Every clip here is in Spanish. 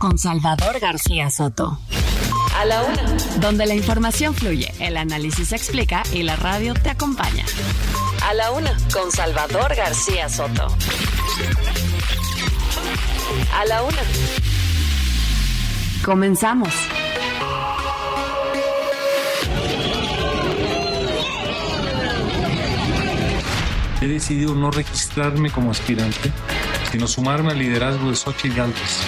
con Salvador García Soto. A la Una. Donde la información fluye, el análisis se explica y la radio te acompaña. A la Una con Salvador García Soto. A la Una. Comenzamos. He decidido no registrarme como aspirante, sino sumarme al liderazgo de Xochitl Galvez.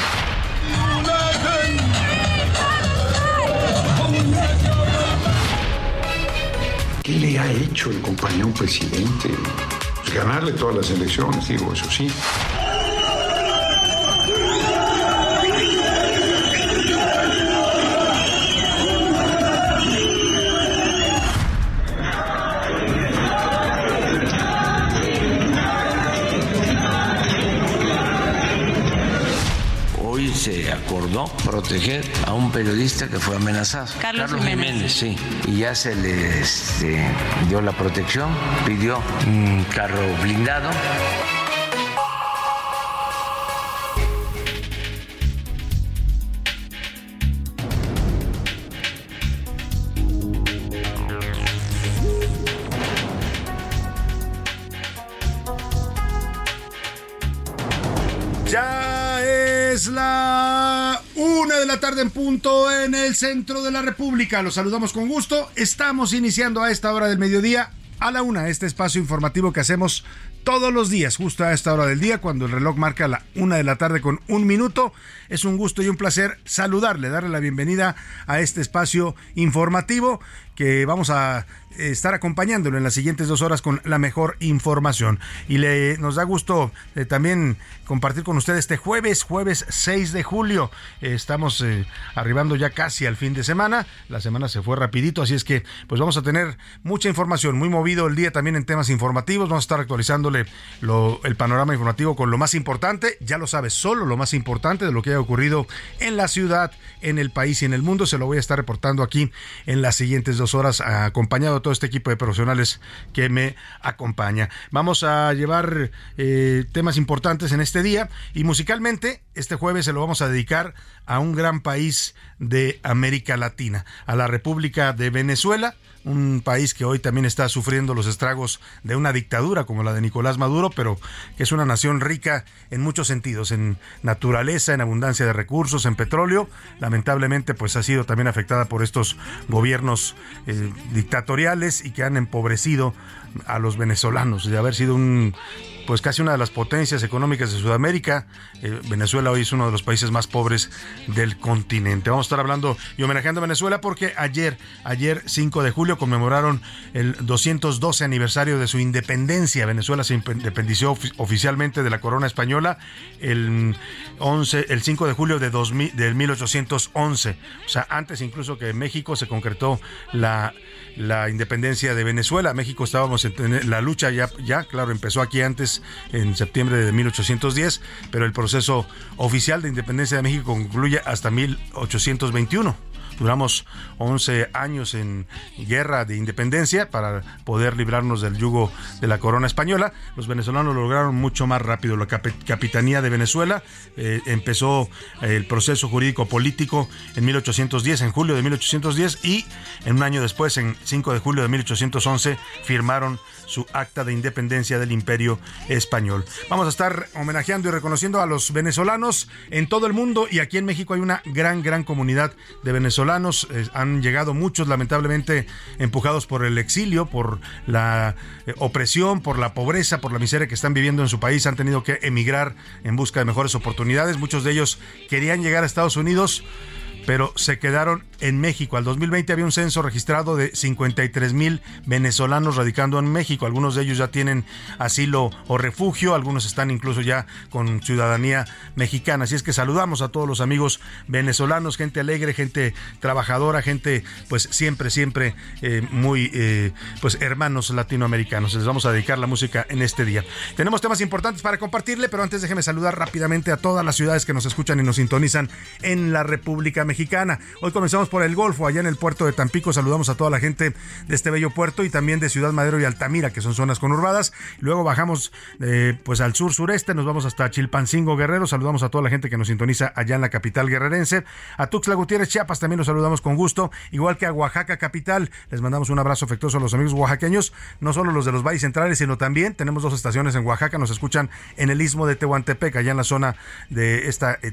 ¿Qué le ha hecho el compañero presidente? Pues ganarle todas las elecciones, digo, eso sí. Proteger a un periodista que fue amenazado. Carlos Jiménez. sí. Y ya se le este, dio la protección, pidió un carro blindado. Una de la tarde en punto en el centro de la República. Los saludamos con gusto. Estamos iniciando a esta hora del mediodía a la una este espacio informativo que hacemos todos los días, justo a esta hora del día, cuando el reloj marca la una de la tarde con un minuto. Es un gusto y un placer saludarle, darle la bienvenida a este espacio informativo que vamos a estar acompañándolo en las siguientes dos horas con la mejor información. Y le nos da gusto eh, también compartir con usted este jueves, jueves 6 de julio. Estamos eh, arribando ya casi al fin de semana. La semana se fue rapidito, así es que pues vamos a tener mucha información, muy movido el día también en temas informativos. Vamos a estar actualizándole el panorama informativo con lo más importante. Ya lo sabe, solo lo más importante de lo que haya ocurrido en la ciudad, en el país y en el mundo. Se lo voy a estar reportando aquí en las siguientes dos horas, acompañado todo este equipo de profesionales que me acompaña. Vamos a llevar eh, temas importantes en este día y musicalmente este jueves se lo vamos a dedicar a un gran país de América Latina, a la República de Venezuela un país que hoy también está sufriendo los estragos de una dictadura como la de Nicolás Maduro, pero que es una nación rica en muchos sentidos, en naturaleza, en abundancia de recursos, en petróleo. Lamentablemente, pues ha sido también afectada por estos gobiernos eh, dictatoriales y que han empobrecido a los venezolanos de haber sido un pues casi una de las potencias económicas de Sudamérica. Eh, Venezuela hoy es uno de los países más pobres del continente. Vamos a estar hablando y homenajeando a Venezuela porque ayer, ayer 5 de julio, conmemoraron el 212 aniversario de su independencia. Venezuela se independició ofi- oficialmente de la corona española el 11, el 5 de julio de 2000, del 1811. O sea, antes incluso que México se concretó la la independencia de Venezuela. México estábamos la lucha ya, ya, claro, empezó aquí antes, en septiembre de 1810, pero el proceso oficial de independencia de México concluye hasta 1821. Duramos 11 años en guerra de independencia para poder librarnos del yugo de la corona española. Los venezolanos lo lograron mucho más rápido. La capi- Capitanía de Venezuela eh, empezó eh, el proceso jurídico político en 1810, en julio de 1810, y en un año después, en 5 de julio de 1811, firmaron su acta de independencia del imperio español. Vamos a estar homenajeando y reconociendo a los venezolanos en todo el mundo y aquí en México hay una gran, gran comunidad de venezolanos. Han llegado muchos, lamentablemente, empujados por el exilio, por la eh, opresión, por la pobreza, por la miseria que están viviendo en su país. Han tenido que emigrar en busca de mejores oportunidades. Muchos de ellos querían llegar a Estados Unidos pero se quedaron en México. Al 2020 había un censo registrado de 53 mil venezolanos radicando en México. Algunos de ellos ya tienen asilo o refugio, algunos están incluso ya con ciudadanía mexicana. Así es que saludamos a todos los amigos venezolanos, gente alegre, gente trabajadora, gente pues siempre, siempre eh, muy eh, pues hermanos latinoamericanos. Les vamos a dedicar la música en este día. Tenemos temas importantes para compartirle, pero antes déjeme saludar rápidamente a todas las ciudades que nos escuchan y nos sintonizan en la República Mexicana. Hoy comenzamos por el Golfo, allá en el puerto de Tampico. Saludamos a toda la gente de este bello puerto y también de Ciudad Madero y Altamira, que son zonas conurbadas. Luego bajamos eh, pues al sur sureste, nos vamos hasta Chilpancingo Guerrero. Saludamos a toda la gente que nos sintoniza allá en la capital guerrerense. A Tuxtla Gutiérrez, Chiapas también los saludamos con gusto, igual que a Oaxaca capital. Les mandamos un abrazo afectuoso a los amigos oaxaqueños, no solo los de los valles centrales, sino también tenemos dos estaciones en Oaxaca. Nos escuchan en el istmo de Tehuantepec, allá en la zona de esta, eh,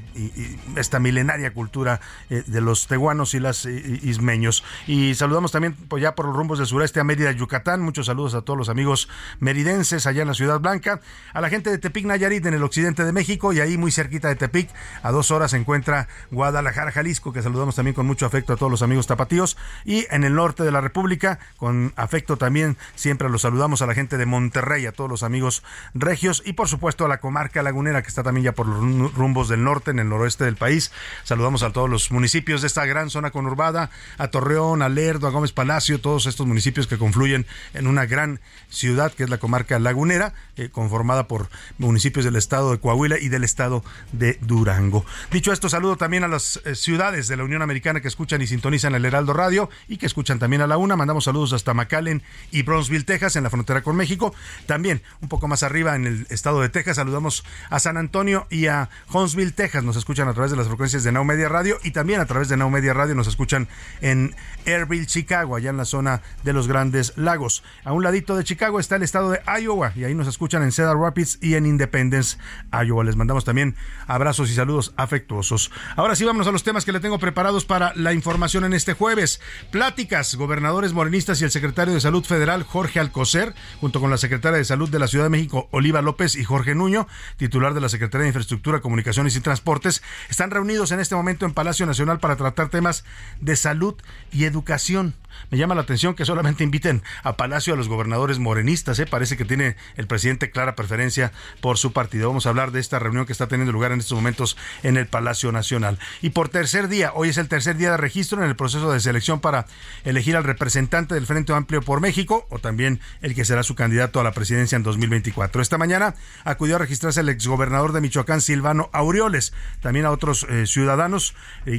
esta milenaria cultura eh, de los tehuanos y las ismeños. Y saludamos también pues, ya por los rumbos del sureste a Mérida, Yucatán. Muchos saludos a todos los amigos meridenses allá en la Ciudad Blanca. A la gente de Tepic, Nayarit, en el occidente de México. Y ahí muy cerquita de Tepic, a dos horas se encuentra Guadalajara, Jalisco, que saludamos también con mucho afecto a todos los amigos tapatíos. Y en el norte de la República, con afecto también, siempre los saludamos a la gente de Monterrey, a todos los amigos regios. Y por supuesto a la comarca lagunera, que está también ya por los rumbos del norte, en el noroeste del país. Saludamos a todos los de esta gran zona conurbada, a Torreón, a Lerdo, a Gómez Palacio, todos estos municipios que confluyen en una gran ciudad que es la comarca lagunera, eh, conformada por municipios del estado de Coahuila y del estado de Durango. Dicho esto, saludo también a las eh, ciudades de la Unión Americana que escuchan y sintonizan el Heraldo Radio y que escuchan también a la una. Mandamos saludos hasta McAllen y Bronzeville, Texas, en la frontera con México. También un poco más arriba en el estado de Texas, saludamos a San Antonio y a Huntsville, Texas. Nos escuchan a través de las frecuencias de Now Media Radio y también a través de Now Media Radio nos escuchan en Airville, Chicago, allá en la zona de los Grandes Lagos. A un ladito de Chicago está el estado de Iowa y ahí nos escuchan en Cedar Rapids y en Independence, Iowa. Les mandamos también abrazos y saludos afectuosos. Ahora sí, vamos a los temas que le tengo preparados para la información en este jueves. Pláticas, gobernadores morenistas y el secretario de Salud Federal, Jorge Alcocer, junto con la secretaria de Salud de la Ciudad de México, Oliva López y Jorge Nuño, titular de la Secretaría de Infraestructura, Comunicaciones y Transportes, están reunidos en este momento en Palacio Para tratar temas de salud y educación. Me llama la atención que solamente inviten a Palacio a los gobernadores morenistas. ¿eh? Parece que tiene el presidente clara preferencia por su partido. Vamos a hablar de esta reunión que está teniendo lugar en estos momentos en el Palacio Nacional. Y por tercer día, hoy es el tercer día de registro en el proceso de selección para elegir al representante del Frente Amplio por México o también el que será su candidato a la presidencia en 2024. Esta mañana acudió a registrarse el exgobernador de Michoacán, Silvano Aureoles, también a otros eh, ciudadanos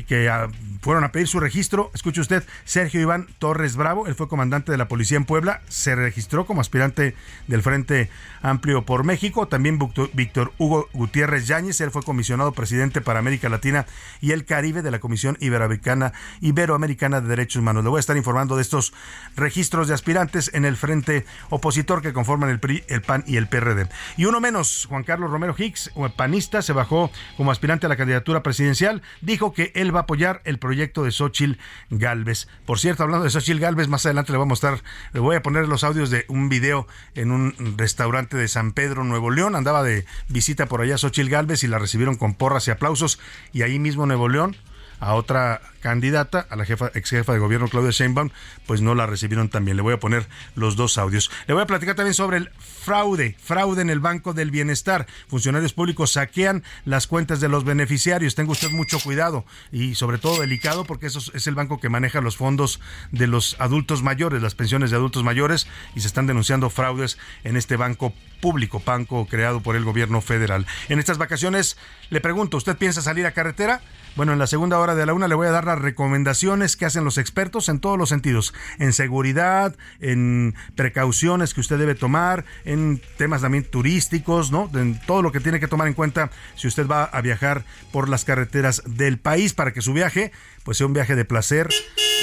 que ah, fueron a pedir su registro. Escuche usted, Sergio Iván Torres Bravo, él fue comandante de la policía en Puebla, se registró como aspirante del Frente Amplio por México. También Víctor Hugo Gutiérrez Yáñez, él fue comisionado presidente para América Latina y el Caribe de la Comisión Iberoamericana, Iberoamericana de Derechos Humanos. Le voy a estar informando de estos registros de aspirantes en el frente opositor que conforman el PRI, el PAN y el PRD. Y uno menos, Juan Carlos Romero Hicks, panista, se bajó como aspirante a la candidatura presidencial, dijo que él va a apoyar el proyecto de Xochil Galvez. Por cierto, hablando de Xochil Galvez, más adelante le voy a mostrar, le voy a poner los audios de un video en un restaurante de San Pedro, Nuevo León. Andaba de visita por allá Xochil Galvez y la recibieron con porras y aplausos. Y ahí mismo Nuevo León a otra candidata, a la jefa, ex jefa de gobierno Claudia Sheinbaum, pues no la recibieron también. Le voy a poner los dos audios. Le voy a platicar también sobre el fraude, fraude en el Banco del Bienestar. Funcionarios públicos saquean las cuentas de los beneficiarios. Tenga usted mucho cuidado y sobre todo delicado porque eso es el banco que maneja los fondos de los adultos mayores, las pensiones de adultos mayores y se están denunciando fraudes en este banco público, banco creado por el gobierno federal. En estas vacaciones le pregunto, ¿usted piensa salir a carretera? Bueno, en la segunda hora de la una le voy a dar las recomendaciones que hacen los expertos en todos los sentidos, en seguridad, en precauciones que usted debe tomar, en temas también turísticos, ¿no? En todo lo que tiene que tomar en cuenta si usted va a viajar por las carreteras del país para que su viaje pues sea un viaje de placer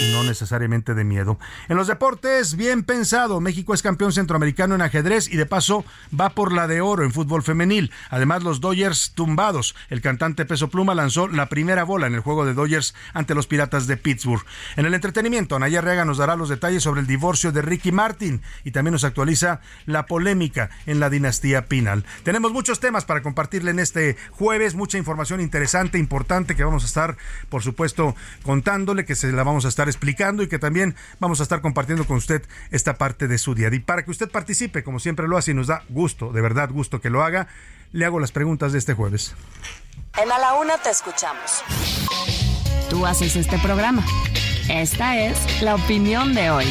y no necesariamente de miedo. En los deportes, bien pensado, México es campeón centroamericano en ajedrez y de paso va por la de oro en fútbol femenil. Además, los Dodgers tumbados. El cantante Peso Pluma lanzó la primera bola en el juego de Dodgers ante los Piratas de Pittsburgh. En el entretenimiento, Anaya Rega nos dará los detalles sobre el divorcio de Ricky Martin y también nos actualiza la polémica en la dinastía Pinal. Tenemos muchos temas para compartirle en este jueves, mucha información interesante, importante que vamos a estar, por supuesto, contándole, que se la vamos a estar explicando y que también vamos a estar compartiendo con usted esta parte de su día. Y para que usted participe, como siempre lo hace y nos da gusto, de verdad gusto que lo haga, le hago las preguntas de este jueves. En A la Una te escuchamos. Tú haces este programa. Esta es la opinión de hoy.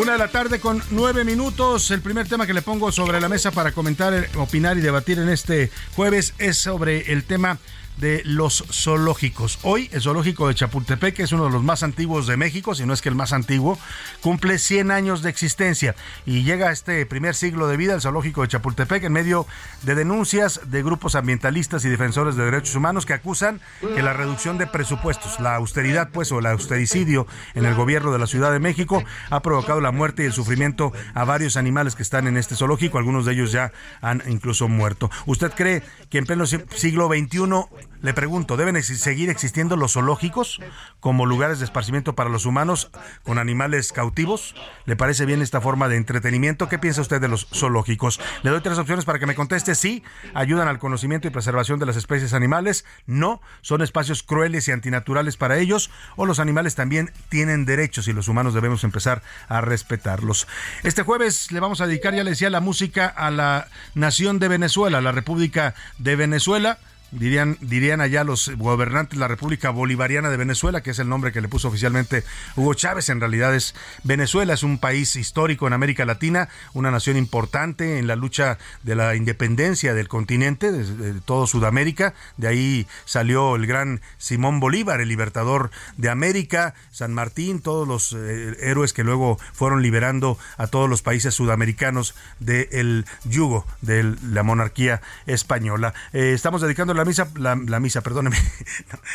Una de la tarde con nueve minutos. El primer tema que le pongo sobre la mesa para comentar, opinar y debatir en este jueves es sobre el tema de los zoológicos. Hoy el zoológico de Chapultepec, que es uno de los más antiguos de México, si no es que el más antiguo, cumple 100 años de existencia y llega a este primer siglo de vida el zoológico de Chapultepec en medio de denuncias de grupos ambientalistas y defensores de derechos humanos que acusan que la reducción de presupuestos, la austeridad pues o el austericidio en el gobierno de la Ciudad de México ha provocado la muerte y el sufrimiento a varios animales que están en este zoológico, algunos de ellos ya han incluso muerto. ¿Usted cree que en pleno siglo XXI le pregunto, ¿deben seguir existiendo los zoológicos como lugares de esparcimiento para los humanos con animales cautivos? ¿Le parece bien esta forma de entretenimiento? ¿Qué piensa usted de los zoológicos? Le doy tres opciones para que me conteste. Sí, ayudan al conocimiento y preservación de las especies animales. No, son espacios crueles y antinaturales para ellos. O los animales también tienen derechos y los humanos debemos empezar a respetarlos. Este jueves le vamos a dedicar, ya le decía, la música a la nación de Venezuela, la República de Venezuela dirían, dirían allá los gobernantes de la República Bolivariana de Venezuela, que es el nombre que le puso oficialmente Hugo Chávez, en realidad es Venezuela, es un país histórico en América Latina, una nación importante en la lucha de la independencia del continente, de, todo Sudamérica, de ahí salió el gran Simón Bolívar, el libertador de América, San Martín, todos los eh, héroes que luego fueron liberando a todos los países sudamericanos del yugo de la monarquía española. Eh, estamos dedicando la misa, la, misa, perdóneme.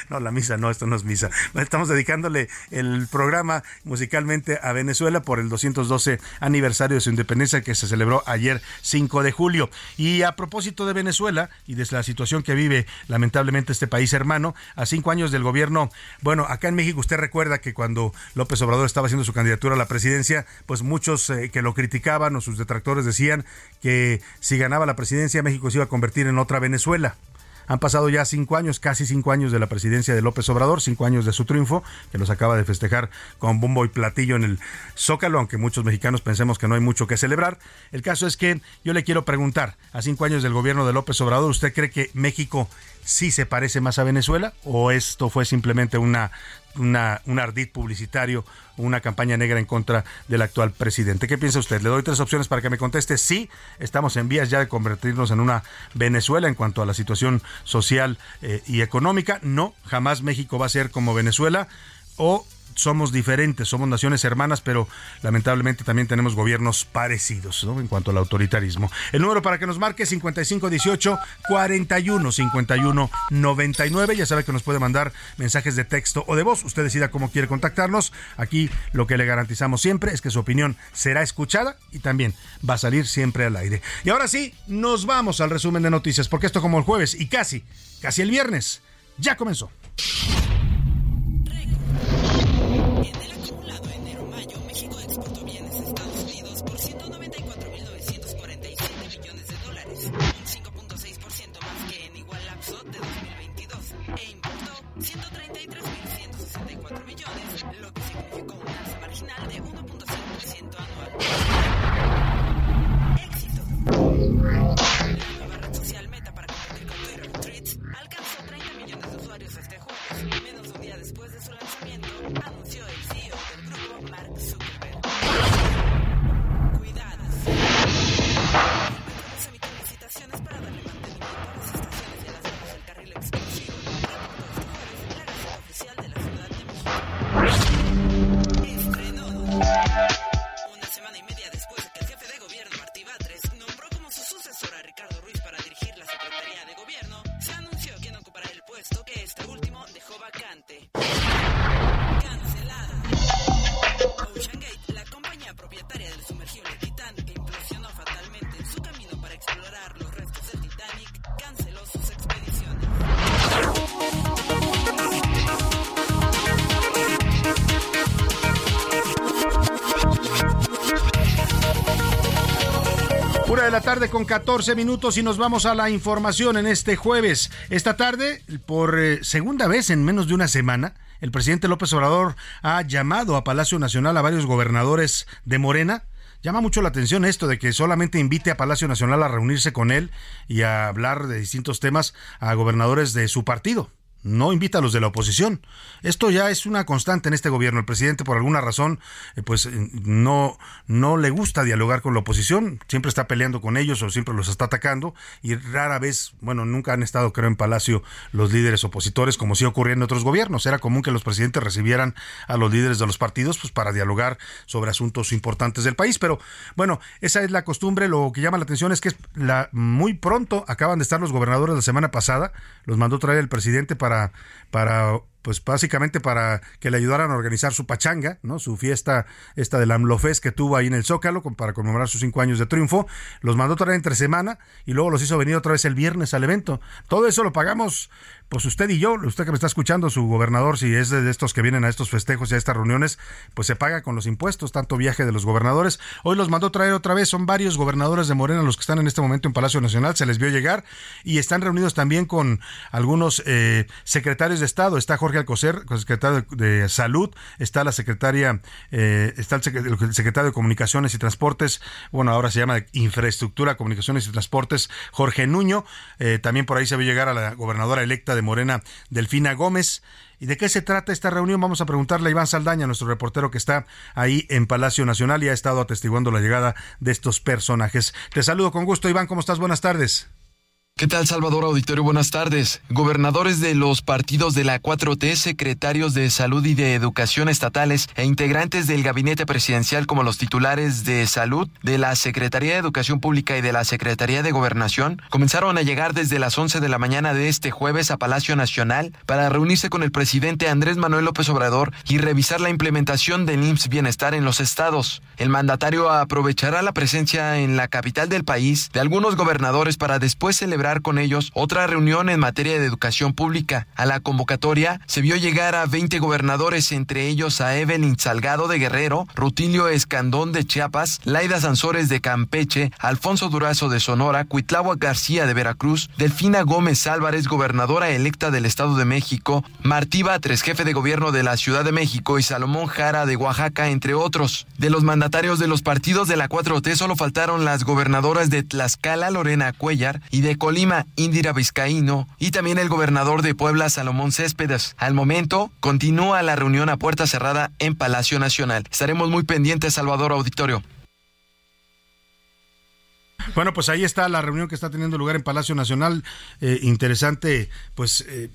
No, la misa, no, esto no es misa. Estamos dedicándole el programa musicalmente a Venezuela por el 212 aniversario de su independencia que se celebró ayer 5 de julio. Y a propósito de Venezuela y de la situación que vive lamentablemente este país hermano, a cinco años del gobierno, bueno, acá en México usted recuerda que cuando López Obrador estaba haciendo su candidatura a la presidencia, pues muchos eh, que lo criticaban o sus detractores decían que si ganaba la presidencia México se iba a convertir en otra Venezuela. Han pasado ya cinco años, casi cinco años de la presidencia de López Obrador, cinco años de su triunfo, que los acaba de festejar con bombo y platillo en el Zócalo, aunque muchos mexicanos pensemos que no hay mucho que celebrar. El caso es que yo le quiero preguntar, a cinco años del gobierno de López Obrador, ¿usted cree que México sí se parece más a Venezuela o esto fue simplemente una una, un ardid publicitario, una campaña negra en contra del actual presidente. ¿Qué piensa usted? Le doy tres opciones para que me conteste. Sí, estamos en vías ya de convertirnos en una Venezuela en cuanto a la situación social eh, y económica. No, jamás México va a ser como Venezuela. O somos diferentes, somos naciones hermanas, pero lamentablemente también tenemos gobiernos parecidos en cuanto al autoritarismo. El número para que nos marque 5518 41 51 99. Ya sabe que nos puede mandar mensajes de texto o de voz. Usted decida cómo quiere contactarnos. Aquí lo que le garantizamos siempre es que su opinión será escuchada y también va a salir siempre al aire. Y ahora sí, nos vamos al resumen de noticias, porque esto como el jueves y casi, casi el viernes, ya comenzó. Social con 14 minutos y nos vamos a la información en este jueves. Esta tarde, por eh, segunda vez en menos de una semana, el presidente López Obrador ha llamado a Palacio Nacional a varios gobernadores de Morena. Llama mucho la atención esto de que solamente invite a Palacio Nacional a reunirse con él y a hablar de distintos temas a gobernadores de su partido no invita a los de la oposición. Esto ya es una constante en este gobierno. El presidente, por alguna razón, eh, pues eh, no, no le gusta dialogar con la oposición, siempre está peleando con ellos o siempre los está atacando y rara vez, bueno, nunca han estado, creo, en Palacio los líderes opositores, como sí ocurría en otros gobiernos. Era común que los presidentes recibieran a los líderes de los partidos pues para dialogar sobre asuntos importantes del país. Pero bueno, esa es la costumbre. Lo que llama la atención es que la, muy pronto acaban de estar los gobernadores la semana pasada, los mandó traer el presidente para para, pues básicamente para que le ayudaran a organizar su pachanga, ¿no? Su fiesta, esta del AMLOFES que tuvo ahí en el Zócalo para conmemorar sus cinco años de triunfo. Los mandó traer entre semana y luego los hizo venir otra vez el viernes al evento. Todo eso lo pagamos pues usted y yo, usted que me está escuchando, su gobernador, si es de estos que vienen a estos festejos y a estas reuniones, pues se paga con los impuestos, tanto viaje de los gobernadores. Hoy los mandó traer otra vez, son varios gobernadores de Morena los que están en este momento en Palacio Nacional, se les vio llegar y están reunidos también con algunos eh, secretarios de Estado. Está Jorge Alcocer, secretario de, Salud, está la secretaria, eh, está el, secretario de Comunicaciones y Transportes, bueno, ahora se llama Infraestructura, Comunicaciones y Transportes, Jorge Nuño. Eh, también por ahí se vio llegar a la gobernadora electa de Morena, Delfina Gómez. ¿Y de qué se trata esta reunión? Vamos a preguntarle a Iván Saldaña, nuestro reportero que está ahí en Palacio Nacional y ha estado atestiguando la llegada de estos personajes. Te saludo con gusto, Iván, ¿cómo estás? Buenas tardes. ¿Qué tal, Salvador Auditorio? Buenas tardes. Gobernadores de los partidos de la 4T, secretarios de salud y de educación estatales e integrantes del gabinete presidencial como los titulares de salud, de la Secretaría de Educación Pública y de la Secretaría de Gobernación comenzaron a llegar desde las 11 de la mañana de este jueves a Palacio Nacional para reunirse con el presidente Andrés Manuel López Obrador y revisar la implementación del IMSS Bienestar en los estados. El mandatario aprovechará la presencia en la capital del país de algunos gobernadores para después celebrar con ellos otra reunión en materia de educación pública. A la convocatoria se vio llegar a 20 gobernadores, entre ellos a Evelyn Salgado de Guerrero, Rutilio Escandón de Chiapas, Laida Sansores de Campeche, Alfonso Durazo de Sonora, Cuitlagua García de Veracruz, Delfina Gómez Álvarez, gobernadora electa del Estado de México, Martí Batres, jefe de gobierno de la Ciudad de México y Salomón Jara de Oaxaca, entre otros. De los mandatarios de los partidos de la 4T solo faltaron las gobernadoras de Tlaxcala, Lorena Cuellar, y de Col Lima, Indira Vizcaíno, y también el gobernador de Puebla, Salomón Céspedes. Al momento, continúa la reunión a puerta cerrada en Palacio Nacional. Estaremos muy pendientes, Salvador Auditorio. Bueno, pues ahí está la reunión que está teniendo lugar en Palacio Nacional. Eh, interesante, pues eh,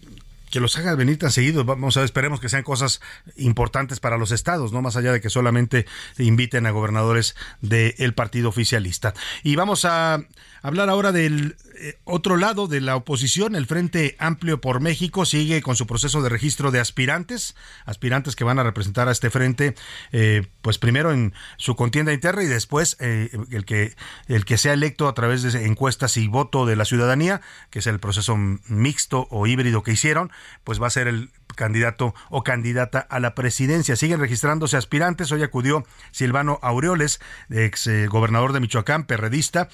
que los haga venir tan seguido. Vamos a ver, esperemos que sean cosas importantes para los estados, no más allá de que solamente inviten a gobernadores del partido oficialista. Y vamos a hablar ahora del eh, otro lado de la oposición, el Frente Amplio por México sigue con su proceso de registro de aspirantes, aspirantes que van a representar a este frente, eh, pues primero en su contienda interna y después eh, el que el que sea electo a través de encuestas y voto de la ciudadanía, que es el proceso mixto o híbrido que hicieron, pues va a ser el candidato o candidata a la presidencia. Siguen registrándose aspirantes. Hoy acudió Silvano Aureoles, ex gobernador de Michoacán, perredista.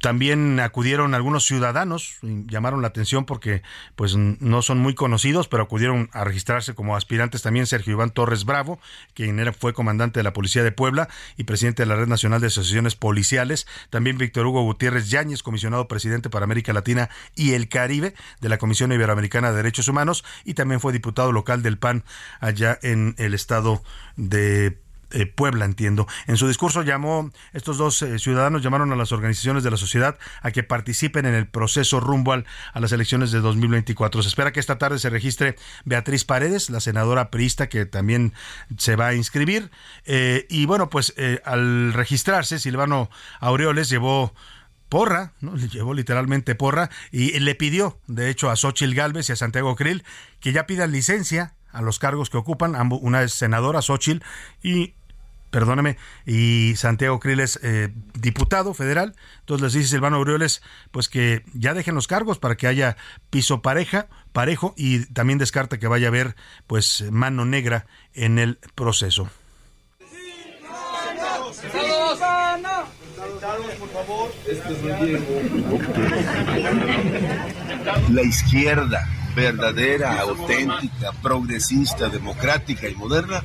También acudieron algunos ciudadanos, llamaron la atención porque pues no son muy conocidos, pero acudieron a registrarse como aspirantes. También Sergio Iván Torres Bravo, quien era, fue comandante de la Policía de Puebla y presidente de la Red Nacional de Asociaciones Policiales, también Víctor Hugo Gutiérrez Yáñez, comisionado presidente para América Latina y el Caribe de la Comisión Iberoamericana de Derechos Humanos y también fue diputado local del PAN allá en el estado de eh, Puebla, entiendo. En su discurso llamó, estos dos eh, ciudadanos llamaron a las organizaciones de la sociedad a que participen en el proceso rumbo a las elecciones de 2024. Se espera que esta tarde se registre Beatriz Paredes, la senadora priista que también se va a inscribir. Eh, y bueno, pues al registrarse, Silvano Aureoles llevó porra, ¿no? Le llevó literalmente porra y le pidió, de hecho, a Xochil Gálvez y a Santiago Krill que ya pidan licencia a los cargos que ocupan. Una es senadora, Xochil, y perdóneme, y Santiago Krill eh, diputado federal. Entonces les dice Silvano Aureoles, pues que ya dejen los cargos para que haya piso pareja, parejo, y también descarta que vaya a haber pues mano negra en el proceso. La izquierda verdadera, auténtica, progresista, democrática y moderna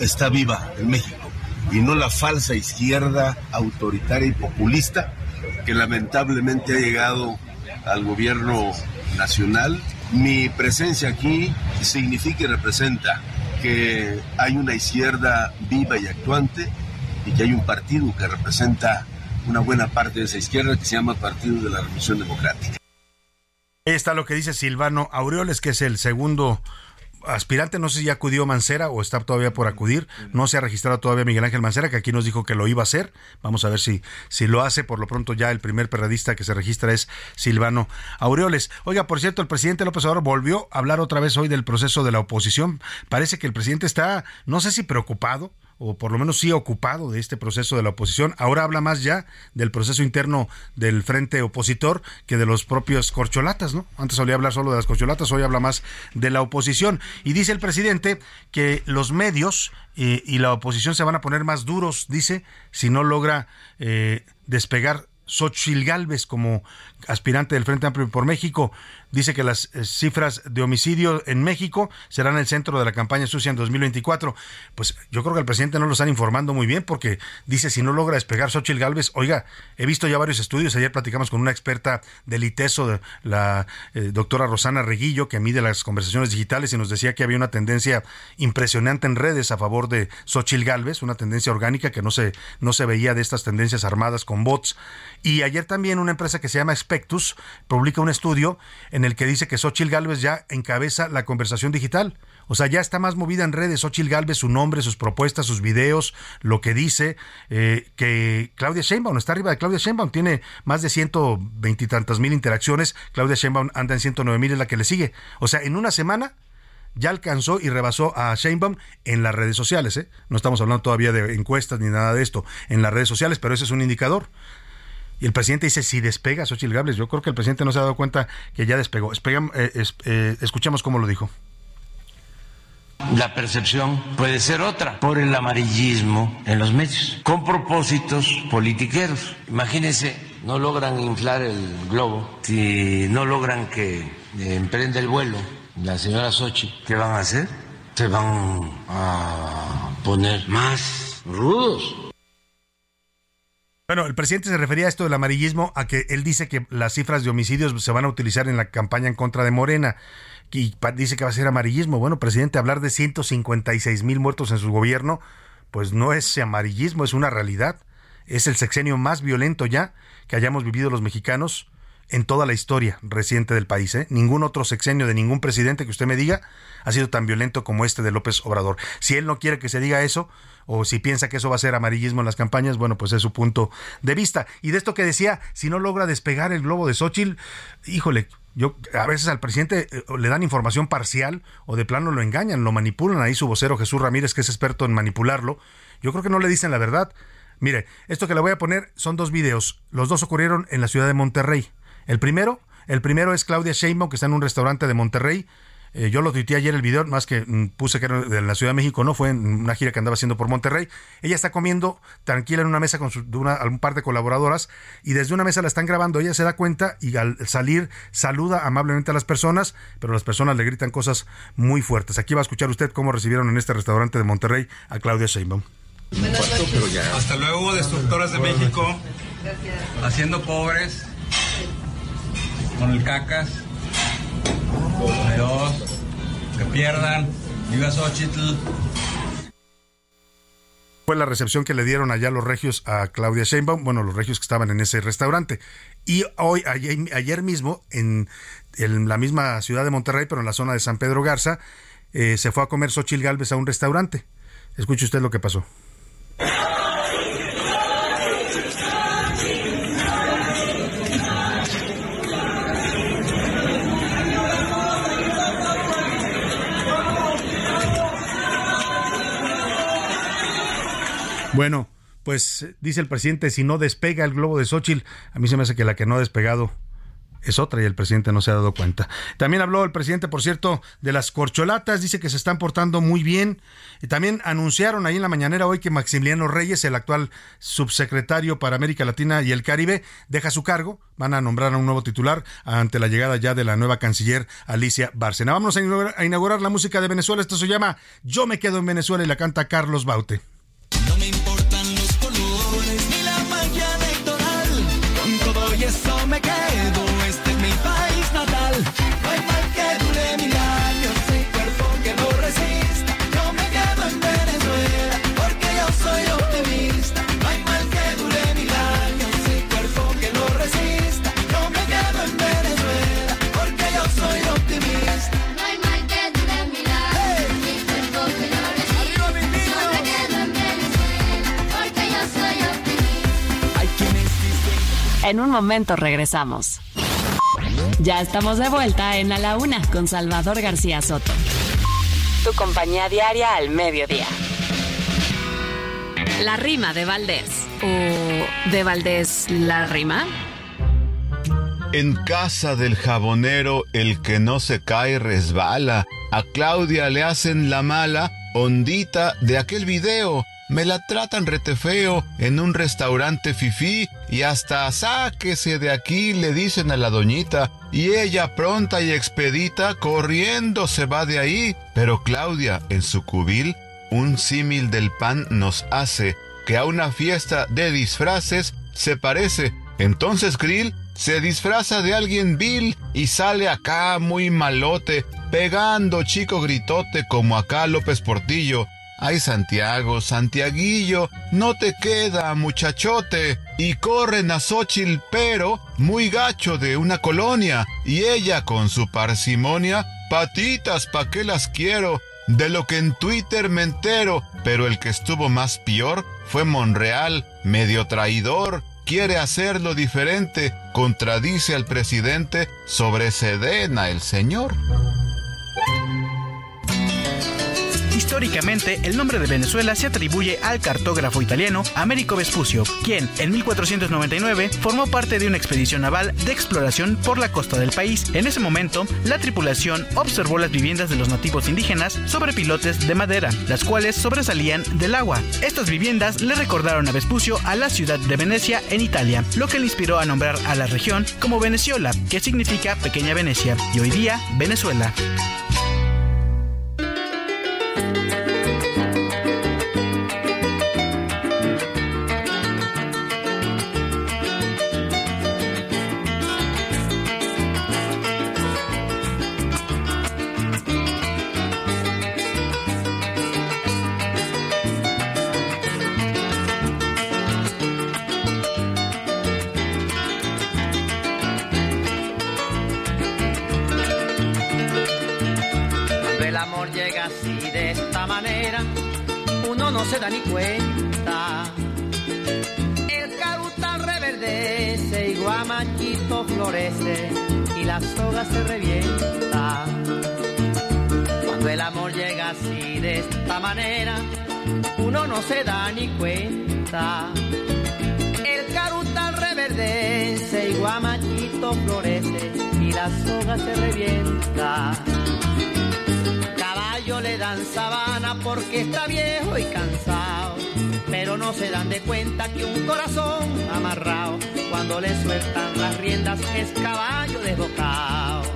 está viva en México y no la falsa izquierda autoritaria y populista que lamentablemente ha llegado al gobierno nacional. Mi presencia aquí significa y representa que hay una izquierda viva y actuante y que hay un partido que representa una buena parte de esa izquierda que se llama Partido de la Revolución Democrática. Está lo que dice Silvano Aureoles, que es el segundo aspirante, no sé si ya acudió Mancera o está todavía por acudir, no se ha registrado todavía Miguel Ángel Mancera, que aquí nos dijo que lo iba a hacer, vamos a ver si, si lo hace, por lo pronto ya el primer perradista que se registra es Silvano Aureoles. Oiga, por cierto, el presidente López Obrador volvió a hablar otra vez hoy del proceso de la oposición, parece que el presidente está, no sé si preocupado, o por lo menos sí ocupado de este proceso de la oposición. Ahora habla más ya del proceso interno del frente opositor que de los propios corcholatas, ¿no? Antes solía hablar solo de las corcholatas, hoy habla más de la oposición. Y dice el presidente que los medios eh, y la oposición se van a poner más duros, dice, si no logra eh, despegar Xochil Gálvez como aspirante del Frente Amplio por México. Dice que las eh, cifras de homicidio en México serán el centro de la campaña sucia en 2024. Pues yo creo que el presidente no lo están informando muy bien porque dice si no logra despegar Xochitl Galvez, oiga, he visto ya varios estudios, ayer platicamos con una experta del ITESO, la eh, doctora Rosana Reguillo, que mide las conversaciones digitales y nos decía que había una tendencia impresionante en redes a favor de Xochitl Galvez, una tendencia orgánica que no se, no se veía de estas tendencias armadas con bots. Y ayer también una empresa que se llama Spectus publica un estudio en el que dice que Xochitl Galvez ya encabeza la conversación digital. O sea, ya está más movida en redes Xochitl Galvez, su nombre, sus propuestas, sus videos, lo que dice, eh, que Claudia Sheinbaum está arriba de Claudia Sheinbaum, tiene más de ciento veintitantas mil interacciones, Claudia Sheinbaum anda en ciento nueve mil, es la que le sigue. O sea, en una semana ya alcanzó y rebasó a Sheinbaum en las redes sociales. ¿eh? No estamos hablando todavía de encuestas ni nada de esto en las redes sociales, pero ese es un indicador. Y el presidente dice, si despega Xochitl Gables. Yo creo que el presidente no se ha dado cuenta que ya despegó. Eh, eh, escuchemos cómo lo dijo. La percepción puede ser otra por el amarillismo en los medios, con propósitos politiqueros. Imagínense, no logran inflar el globo, si no logran que eh, emprenda el vuelo la señora Sochi, ¿qué van a hacer? Se van a poner más rudos bueno, el presidente se refería a esto del amarillismo, a que él dice que las cifras de homicidios se van a utilizar en la campaña en contra de Morena y dice que va a ser amarillismo. Bueno, presidente, hablar de 156 mil muertos en su gobierno, pues no es amarillismo, es una realidad. Es el sexenio más violento ya que hayamos vivido los mexicanos en toda la historia reciente del país. ¿eh? Ningún otro sexenio de ningún presidente que usted me diga ha sido tan violento como este de López Obrador. Si él no quiere que se diga eso, o si piensa que eso va a ser amarillismo en las campañas, bueno, pues es su punto de vista. Y de esto que decía, si no logra despegar el globo de Xochitl, híjole, yo a veces al presidente eh, le dan información parcial o de plano lo engañan, lo manipulan. Ahí su vocero Jesús Ramírez, que es experto en manipularlo. Yo creo que no le dicen la verdad. Mire, esto que le voy a poner son dos videos. Los dos ocurrieron en la ciudad de Monterrey. El primero, el primero es Claudia Sheinbaum, que está en un restaurante de Monterrey eh, yo lo tuiteé ayer el video, más que mm, puse que era de la Ciudad de México, no, fue en una gira que andaba haciendo por Monterrey. Ella está comiendo tranquila en una mesa con su, una, un par de colaboradoras y desde una mesa la están grabando. Ella se da cuenta y al salir saluda amablemente a las personas, pero las personas le gritan cosas muy fuertes. Aquí va a escuchar usted cómo recibieron en este restaurante de Monterrey a Claudia Sheinbaum. Hasta luego, destructoras de México. Haciendo pobres. Con el cacas. Adiós. Que pierdan. Viva Xochitl. Fue la recepción que le dieron allá los regios a Claudia Sheinbaum, bueno, los regios que estaban en ese restaurante. Y hoy, ayer, mismo, en, la misma ciudad de Monterrey, pero en la zona de San Pedro Garza, eh, se fue a comer Xochitl Galvez a un restaurante. Escuche usted lo que pasó. Bueno, pues dice el presidente, si no despega el globo de Xochitl, a mí se me hace que la que no ha despegado es otra y el presidente no se ha dado cuenta. También habló el presidente, por cierto, de las corcholatas, dice que se están portando muy bien. Y también anunciaron ahí en la mañanera hoy que Maximiliano Reyes, el actual subsecretario para América Latina y el Caribe, deja su cargo. Van a nombrar a un nuevo titular ante la llegada ya de la nueva canciller Alicia Bárcena. Vamos a inaugurar, a inaugurar la música de Venezuela. Esto se llama Yo me quedo en Venezuela y la canta Carlos Baute. No me importan un momento regresamos. Ya estamos de vuelta en A la Una con Salvador García Soto. Tu compañía diaria al mediodía. La rima de Valdés. ¿O de Valdés la rima? En casa del jabonero el que no se cae resbala. A Claudia le hacen la mala ondita de aquel video. Me la tratan rete feo en un restaurante fifí y hasta sáquese de aquí le dicen a la doñita y ella pronta y expedita corriendo se va de ahí. Pero Claudia en su cubil un símil del pan nos hace que a una fiesta de disfraces se parece. Entonces Krill se disfraza de alguien vil y sale acá muy malote, pegando chico gritote como acá López Portillo. Ay Santiago, Santiaguillo, no te queda muchachote. Y corren a Xochitl, pero muy gacho de una colonia. Y ella con su parsimonia, patitas pa' qué las quiero. De lo que en Twitter me entero, pero el que estuvo más peor fue Monreal, medio traidor, quiere hacerlo diferente, contradice al presidente sobre Sedena el señor. Históricamente, el nombre de Venezuela se atribuye al cartógrafo italiano Americo Vespucio, quien en 1499 formó parte de una expedición naval de exploración por la costa del país. En ese momento, la tripulación observó las viviendas de los nativos indígenas sobre pilotes de madera, las cuales sobresalían del agua. Estas viviendas le recordaron a Vespucio a la ciudad de Venecia en Italia, lo que le inspiró a nombrar a la región como Veneciola, que significa pequeña Venecia, y hoy día Venezuela. No se da ni cuenta. El carutal reverdece y guamachito florece y la soga se revienta. Caballo le dan sabana porque está viejo y cansado, pero no se dan de cuenta que un corazón amarrado, cuando le sueltan las riendas es caballo desbocado.